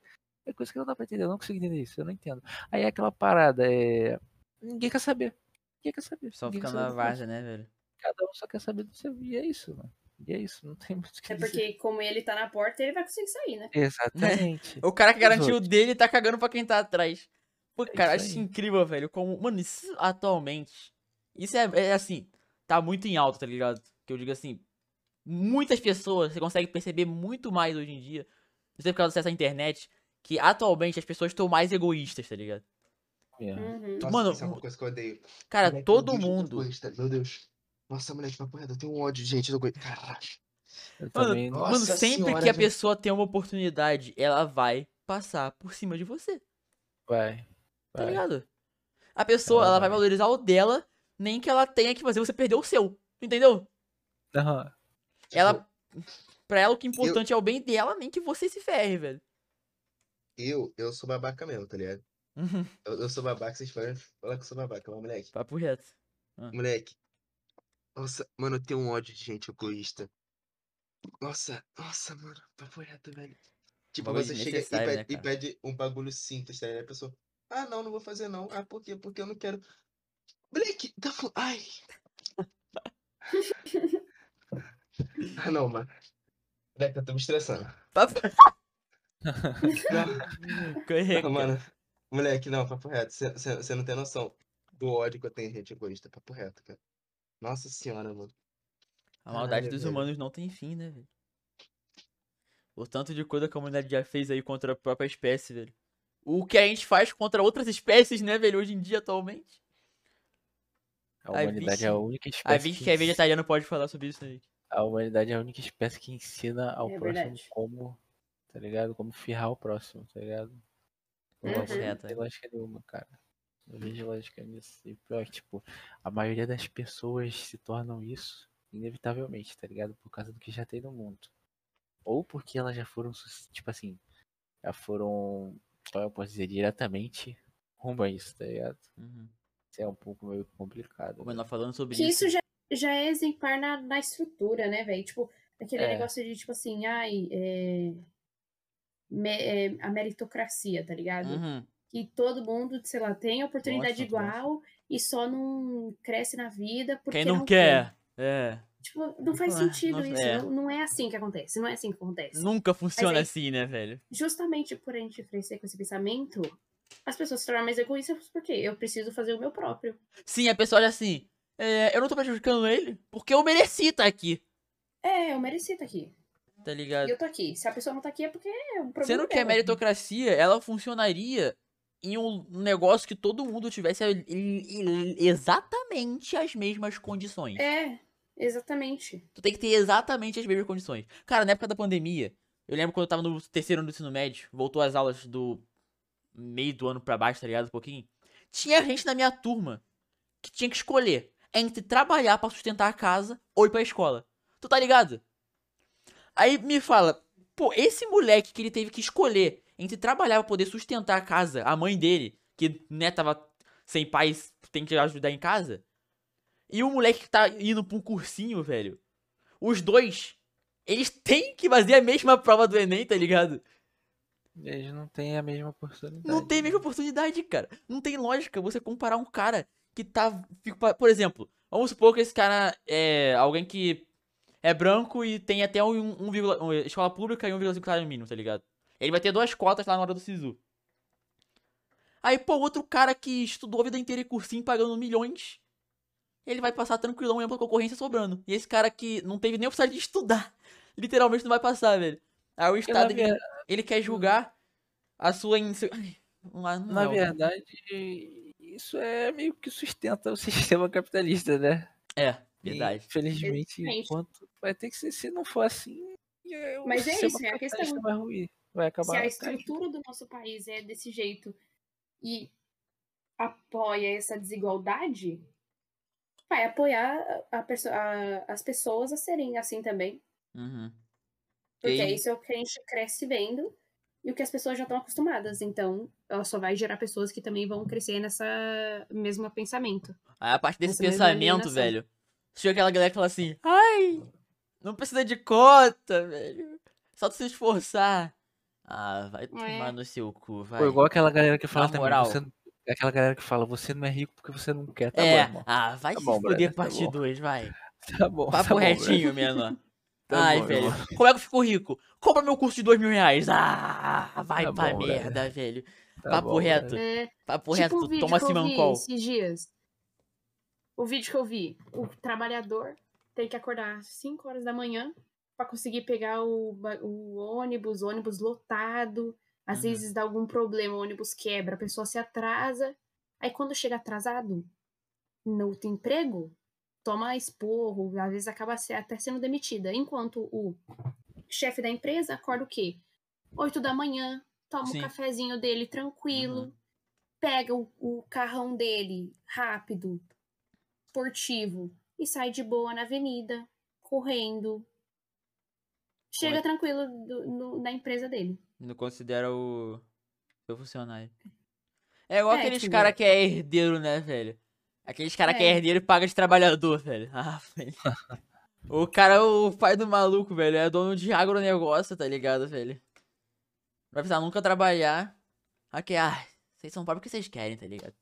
É coisa que não dá pra entender, eu não consigo entender isso, eu não entendo. Aí é aquela parada, é. Ninguém quer saber. Ninguém quer saber. Só fica na várzea, né, velho? Cada um só quer saber do seu. E é isso, mano. E é isso, não tem *laughs* muito o que É dizer. porque, como ele tá na porta, ele vai conseguir sair, né? Exatamente. O cara que garantiu o dele tá cagando pra quem tá atrás. Pô, É cara, isso acho incrível, velho. Como, mano, isso atualmente. Isso é, é assim, tá muito em alta, tá ligado? Que eu digo assim. Muitas pessoas, você consegue perceber muito mais hoje em dia. Não sei por causa do acesso à internet. Que atualmente as pessoas estão mais egoístas, tá ligado? É. Uhum. Nossa, Mano, isso é uma coisa que eu odeio. Cara, Moleque, todo mundo. egoísta, Meu Deus. Nossa, moleque, papo reto, eu tenho um ódio gente egoísta. Caralho. Eu Mano, mano, Nossa sempre senhora, que a velho. pessoa tem uma oportunidade, ela vai passar por cima de você, Vai. tá vai. ligado? A pessoa, Ela ela vai vai. valorizar o dela, nem que ela tenha que fazer você perder o seu. Entendeu? Aham. Tipo, Ela. Pra ela o que é importante é o bem dela, nem que você se ferre, velho. Eu, eu sou babaca mesmo, tá ligado? Uhum, Eu, eu sou babaca, vocês podem falar que eu sou babaca, mas moleque. Papo reto. Moleque. Nossa, mano, eu tenho um ódio de gente egoísta. Nossa, nossa, mano, papo reto, velho. Tipo, Bagulho você chega e pede, né, e pede um bagulho simples, tá ligado? A pessoa, ah, não, não vou fazer não. Ah, por quê? Porque eu não quero. Moleque, tá fal- Ai. ah, não, mano. Moleque, eu tô me estressando. Papo. *laughs* Não, Correto. não, mano. Moleque, não, papo reto. Você não tem noção do ódio que eu tenho em gente egoísta. Papo reto, cara. Nossa senhora, mano. A maldade Caralho, dos velho. humanos não tem fim, né, velho? O tanto de coisa que a humanidade já fez aí contra a própria espécie, velho. O que a gente faz contra outras espécies, né, velho, hoje em dia, atualmente. A humanidade vixe. é a única A espécie. gente que é vegetariano pode falar sobre isso, né? A humanidade é a única espécie que ensina ao É próximo verdade. como, tá ligado? Como ferrar o próximo, tá ligado? Uhum. Não Correto, tem é. lógica nenhuma, cara. Não vejo lógica nisso. E pior, que, tipo, a maioria das pessoas se tornam isso inevitavelmente, tá ligado? Por causa do que já tem no mundo. Ou porque elas já foram, tipo assim, já foram, como eu posso dizer, diretamente rumo a isso, tá ligado? Uhum. Isso é um pouco meio complicado. O menor falando sobre Que isso. isso já, já é exemplar na, na estrutura, né, velho? Tipo, aquele É. negócio de, tipo assim, ai, é, me- é, a meritocracia, tá ligado? Uhum. Que todo mundo, sei lá, tem oportunidade Nossa, igual e só não cresce na vida porque Quem não, quer, é. Tipo, não faz Ah, sentido não- isso. é. Não, não é assim que acontece. Não é assim que acontece. Nunca funciona aí- assim, né, velho? Justamente por a gente crescer com esse pensamento, as pessoas se tornam mais egoístas porque eu preciso fazer o meu próprio. Sim, a pessoa olha assim. é, eu não tô prejudicando ele porque eu mereci estar aqui, É, eu mereci estar aqui. tá E ligado? eu tô aqui. Se a pessoa não tá aqui é porque é um problema. Sendo que a dela. meritocracia, ela funcionaria em um negócio que todo mundo tivesse exatamente as mesmas condições. É, exatamente. Tu tem que ter exatamente as mesmas condições. Cara, na época da pandemia, eu lembro quando eu tava no terceiro ano do ensino médio, voltou as aulas do meio do ano pra baixo, tá ligado? Um pouquinho. Tinha gente na minha turma que tinha que escolher entre trabalhar pra sustentar a casa ou ir pra escola. Tu tá ligado? Aí me fala, pô, esse moleque que ele teve que escolher entre trabalhar pra poder sustentar a casa, a mãe dele, que, né, tava sem pais, tem que ajudar em casa, e o moleque que tá indo pra um cursinho, velho. Os dois, eles têm que fazer a mesma prova do Enem, tá ligado? Eles não têm a mesma oportunidade. Não tem a né? mesma oportunidade, cara. Não tem lógica você comparar um cara que tá. Por exemplo, vamos supor que esse cara é alguém que é branco e tem até um, um, um- escola pública e 1,5 salário mínimo, tá ligado? Ele vai ter duas cotas lá na hora do SISU. Aí, pô, outro cara que estudou a vida inteira em cursinho pagando milhões. ele vai passar tranquilão mesmo pela concorrência sobrando. E esse cara que não teve nem a oportunidade de estudar, *laughs* literalmente não vai passar, velho. Aí o Estado, ele, ele quer julgar a sua... Ai, na verdade, isso é meio que sustenta o *laughs* sistema capitalista, né? É, verdade. Infelizmente, Exatamente. enquanto vai ter que ser, se não for assim, é, o Mas é isso, é a questão. vai ruir, vai acabar. Se a caindo. estrutura do nosso país é desse jeito e apoia essa desigualdade, vai apoiar a- a as pessoas a serem assim também. Uhum. Porque E- isso é o que a gente cresce vendo e o que as pessoas já estão acostumadas. Então, ela só vai gerar pessoas que também vão crescer nessa mesmo pensamento. Aí a parte desse mesma pensamento, velho. Chega aquela galera que fala assim, ai, não precisa de cota, velho. Só tu se esforçar. Ah, vai tomar no seu cu, vai. Pô, igual aquela galera que fala Na também, moral. você não- aquela galera que fala, você não é rico porque você não quer, tá é, bom, irmão. ah, vai Tá se bom, fuder tá parte bom. 2, vai. *laughs* Tá bom, Papo tá bom, retinho, velho. *laughs* menor. Tá Ai, bom, velho. irmão. Como é que eu fico rico? Compra meu curso de dois mil reais. Ah, vai Tá pra bom, merda, velho. Tá Papo bom, reto. velho. É, Papo tipo reto, um toma Simancol. esses dias. O vídeo que eu vi, o trabalhador tem que acordar às 5 horas da manhã pra conseguir pegar o, o ônibus, ônibus lotado. Às Uhum. vezes dá algum problema, o ônibus quebra, a pessoa se atrasa. Aí quando chega atrasado no emprego, toma esporro, às vezes acaba até sendo demitida. Enquanto o chefe da empresa acorda o quê? 8 da manhã, toma Sim. o cafezinho dele tranquilo, Uhum. pega o, o carrão dele rápido, esportivo, e sai de boa na avenida, correndo. Chega tranquilo do- no- na empresa dele. Não considera o seu funcionário. É igual É, aqueles tipo- cara que é herdeiro, né, velho? Aqueles cara que é É. herdeiro e paga de trabalhador, velho. *laughs* Ah, velho. o cara é o pai do maluco, velho. É dono de agronegócio, tá ligado, velho? Não vai precisar nunca trabalhar. Aqui, ah, vocês são pobres porque vocês querem, tá ligado?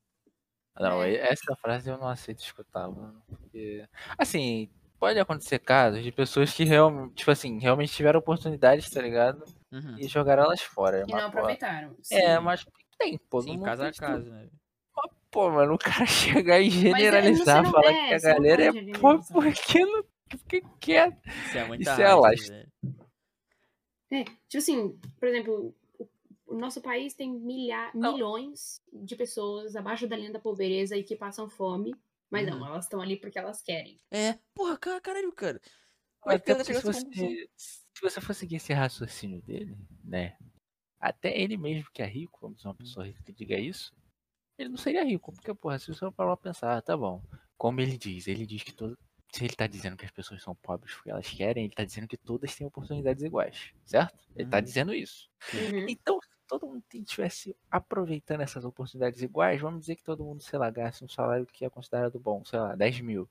Não, É. essa frase eu não aceito escutar, mano. Porque, assim, pode acontecer casos de pessoas que realmente, tipo assim, realmente tiveram oportunidades, tá ligado? Uhum. E jogaram elas fora. E mas, não pô, aproveitaram. É, Sim. mas tem, pô. Sim, casa a tudo. casa, né? Mas, Pô, mano, o cara chegar e é, generalizar, falar é, que a galera é generalizar. porque não. Porque quer. Isso é muita Isso é raiva, lastro. velho. É, tipo assim, por exemplo, o, nosso país tem milha, milhões de pessoas abaixo da linha da pobreza e que passam fome. Mas Uhum. não, elas estão ali porque elas querem. É, porra, cara, caralho, cara. É que Até porque se conclusão? você, se você for seguir esse raciocínio dele, né? Até ele mesmo que é rico, vamos dizer uma pessoa rica que diga isso, ele não seria rico, porque, porra, se você parar pra pensar, tá bom. Como ele diz, ele diz que todo. Se ele tá dizendo que as pessoas são pobres porque elas querem, ele tá dizendo que todas têm oportunidades iguais, certo? Ele tá Uhum. dizendo isso. Uhum. Então, todo mundo estivesse aproveitando essas oportunidades iguais, vamos dizer que todo mundo, sei lá, gaste um salário que é considerado bom, sei lá, 10 mil.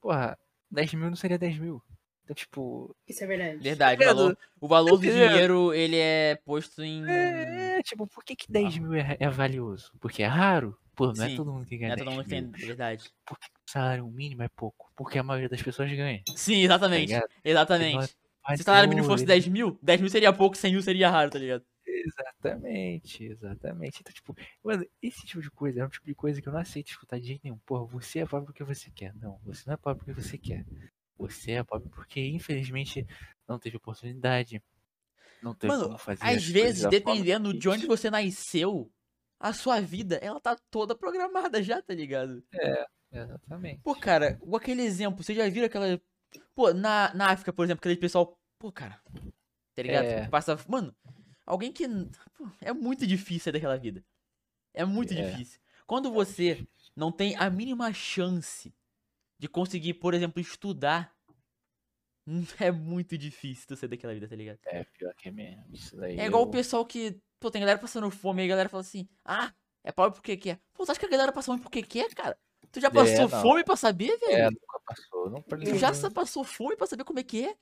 Porra, 10 mil não seria 10 mil. Então, tipo, Isso é verdade. Verdade, o valor, o valor do dinheiro, ele é posto em... É, é, tipo, por que, que 10 mil é, é valioso? Porque é raro? Pô, não Sim, é todo mundo que Não ganha é todo 10 mundo que mil. tem, verdade. Por que o salário mínimo é pouco? Porque a maioria das pessoas ganha. Sim, exatamente, ligado? exatamente. Mas Se o salário mínimo não, fosse ele- 10 mil, 10 mil seria pouco, 100 mil seria raro, tá ligado? Exatamente, exatamente. Então, tipo, mano, esse tipo de coisa é um tipo de coisa que eu não aceito escutar de jeito nenhum. Porra, você é pobre porque você quer. Não, você não é pobre porque você quer. Você é pobre porque, infelizmente, não teve oportunidade. Não teve Mano, como fazer. às vezes, dependendo de onde você nasceu, a sua vida, ela tá toda programada já, tá ligado? Exatamente. Pô, cara, aquele exemplo, você já viram aquela. Pô, na, na África, por exemplo, aquele pessoal. Pô, cara. Tá ligado? É. Passa. Mano, alguém que. pô, é muito difícil sair daquela vida. É muito É. difícil. Quando você não tem a mínima chance de conseguir, por exemplo, estudar, hum, *laughs* é muito difícil tu sair daquela vida, tá ligado? É, pior que é mesmo. Isso daí. É igual eu- o pessoal que. Pô, tem galera passando fome, aí a galera fala assim: Ah, é pobre porque quer. Pô, você acha que a galera passa fome porque quer, cara? Tu já passou não. fome pra saber, velho? É, nunca passou. Não Tu já passou fome pra saber como é que é?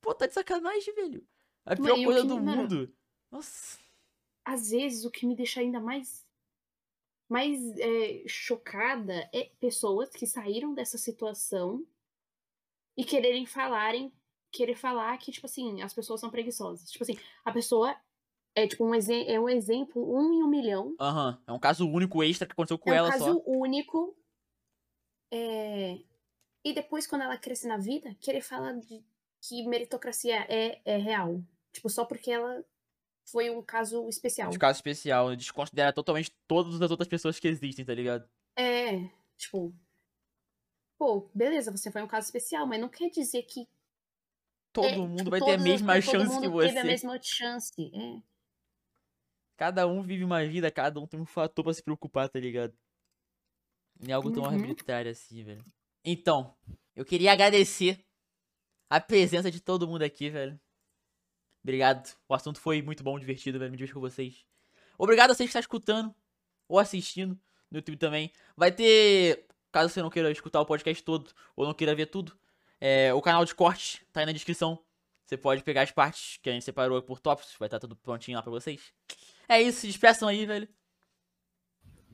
Pô, tá de sacanagem, velho. A pior e coisa do mano, mundo. Nossa. Às vezes, o que me deixa ainda mais mais é, chocada é pessoas que saíram dessa situação e quererem falarem, querer falar que, tipo assim, as pessoas são preguiçosas. Tipo assim, a pessoa é tipo um, é um exemplo, um em um milhão. Aham. É um caso único extra que aconteceu com é um ela caso só. único. é, e depois, quando ela cresce na vida, querer falar de que meritocracia é, é real. Tipo, só porque ela foi um caso especial. De caso especial, desconsidera totalmente todas as outras pessoas que existem, tá ligado? É, tipo. Pô, beleza, você foi um caso especial, mas não quer dizer que. Todo é, mundo tipo, vai ter a mesma chance que você. Teve a mesma chance. É. Cada um vive uma vida, cada um tem um fator pra se preocupar, tá ligado? É algo tão Uhum. arbitrário assim, velho. Então, eu queria agradecer a presença de todo mundo aqui, velho. Obrigado. O assunto foi muito bom, divertido, velho. Me diverti com vocês. Obrigado a vocês que estão escutando ou assistindo no YouTube também. Vai ter, caso você não queira escutar o podcast todo ou não queira ver tudo, é, o canal de cortes tá aí na descrição. Você pode pegar as partes que a gente separou por tópicos, vai estar tudo prontinho lá pra vocês. É isso, se despeçam aí, velho.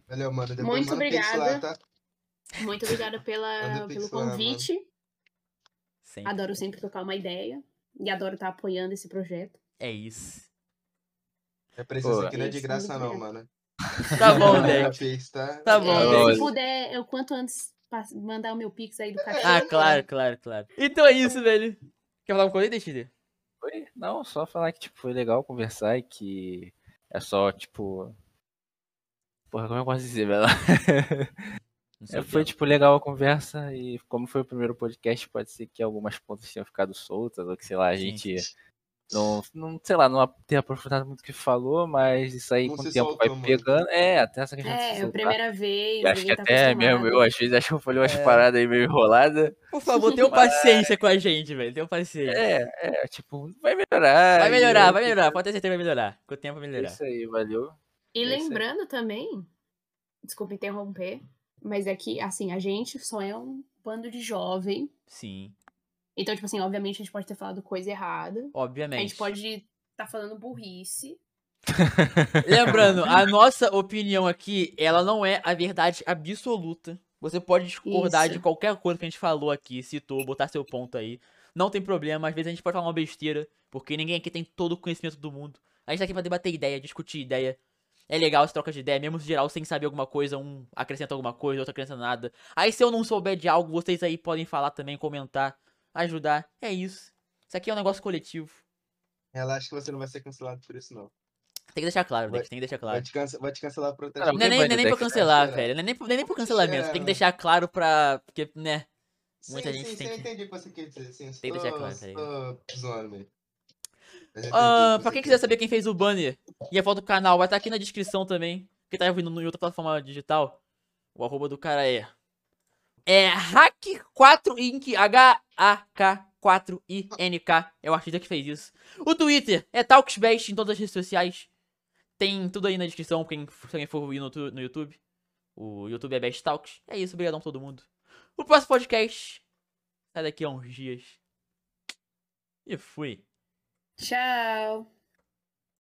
Valeu, mano. Depois Muito lá, obrigada. tá? Muito obrigada pela, pelo lá, convite. Sempre. Adoro sempre trocar uma ideia. E adoro estar apoiando esse projeto. É isso. É preciso Pô, aqui não é de graça, não, mano. Tá bom, Deck. pix, tá? Tá bom, É, Deck. se puder, eu quanto antes mandar o meu pix aí do *laughs* cachorro. Ah, claro, claro, claro. Então é isso, velho. Quer falar alguma coisa aí, Destiny? Foi? Não, só falar que tipo, foi legal conversar e que é só, tipo. Porra, como eu posso dizer, velho? *laughs* É, que foi, é. tipo, legal a conversa e como foi o primeiro podcast, pode ser que algumas pontas tenham ficado soltas, ou que, sei lá, a gente não, não sei lá, não ter aprofundado muito o que falou, mas isso aí Não com o tempo vai muito. pegando. É, até essa questão de se É, a primeira vez. E acho que tá até mesmo eu, às vezes, acho que eu falei umas É. paradas aí meio enroladas. Por favor, tenham paciência com a gente, velho. Tenham paciência. É, é, tipo, vai melhorar. Vai melhorar, eu- vai melhorar. Pode ter certeza que vai melhorar. Com o tempo vai É melhorar. isso aí, valeu. E É lembrando também, desculpa interromper, mas é que, assim, a gente só é um bando de jovem. Sim, Então, tipo assim, obviamente a gente pode ter falado coisa errada. A obviamente. gente pode estar falando burrice. *laughs* Lembrando, a nossa opinião aqui, ela não é a verdade absoluta. Você pode discordar Isso. de qualquer coisa que a gente falou aqui, citou, botar seu ponto aí. Não tem problema, às vezes a gente pode falar uma besteira, porque ninguém aqui tem todo o conhecimento do mundo. A gente tá aqui pra debater ideia, discutir ideia. É legal essa troca de ideia, mesmo geral, sem saber alguma coisa, um acrescenta alguma coisa, outro acrescenta nada. Aí se eu não souber de algo, vocês aí podem falar também, comentar, ajudar. É isso. Isso aqui é um negócio coletivo. Relaxa que você não vai ser cancelado por isso, não. Tem que deixar claro, Vai- tem que deixar Vai, claro. te cance- vai te cancelar por outras Cara, Não é nem, não é vai nem no pra cancelar, né? velho. Não é nem, nem pro Pode cancelamento. Tem que deixar claro pra. Porque, né? Muita sim, gente sim, tem sim, que- eu entendi o que você quer dizer. Sim, Tem que deixar claro, tá ligado? zoando que pra você quem quiser saber quem fez o banner e a foto do canal, vai estar aqui na descrição também. Quem tá ouvindo em outra plataforma digital, o arroba do cara é. É Hack4Inc. H-A-K-4-I-N-K. É o artista que fez isso. O Twitter é TalksBest em todas as redes sociais. Tem tudo aí na descrição, quem, alguém for ir no, no YouTube. O YouTube é Best Talks. É isso, obrigadão a todo mundo. O próximo podcast sai daqui a uns dias. E fui. Tchau!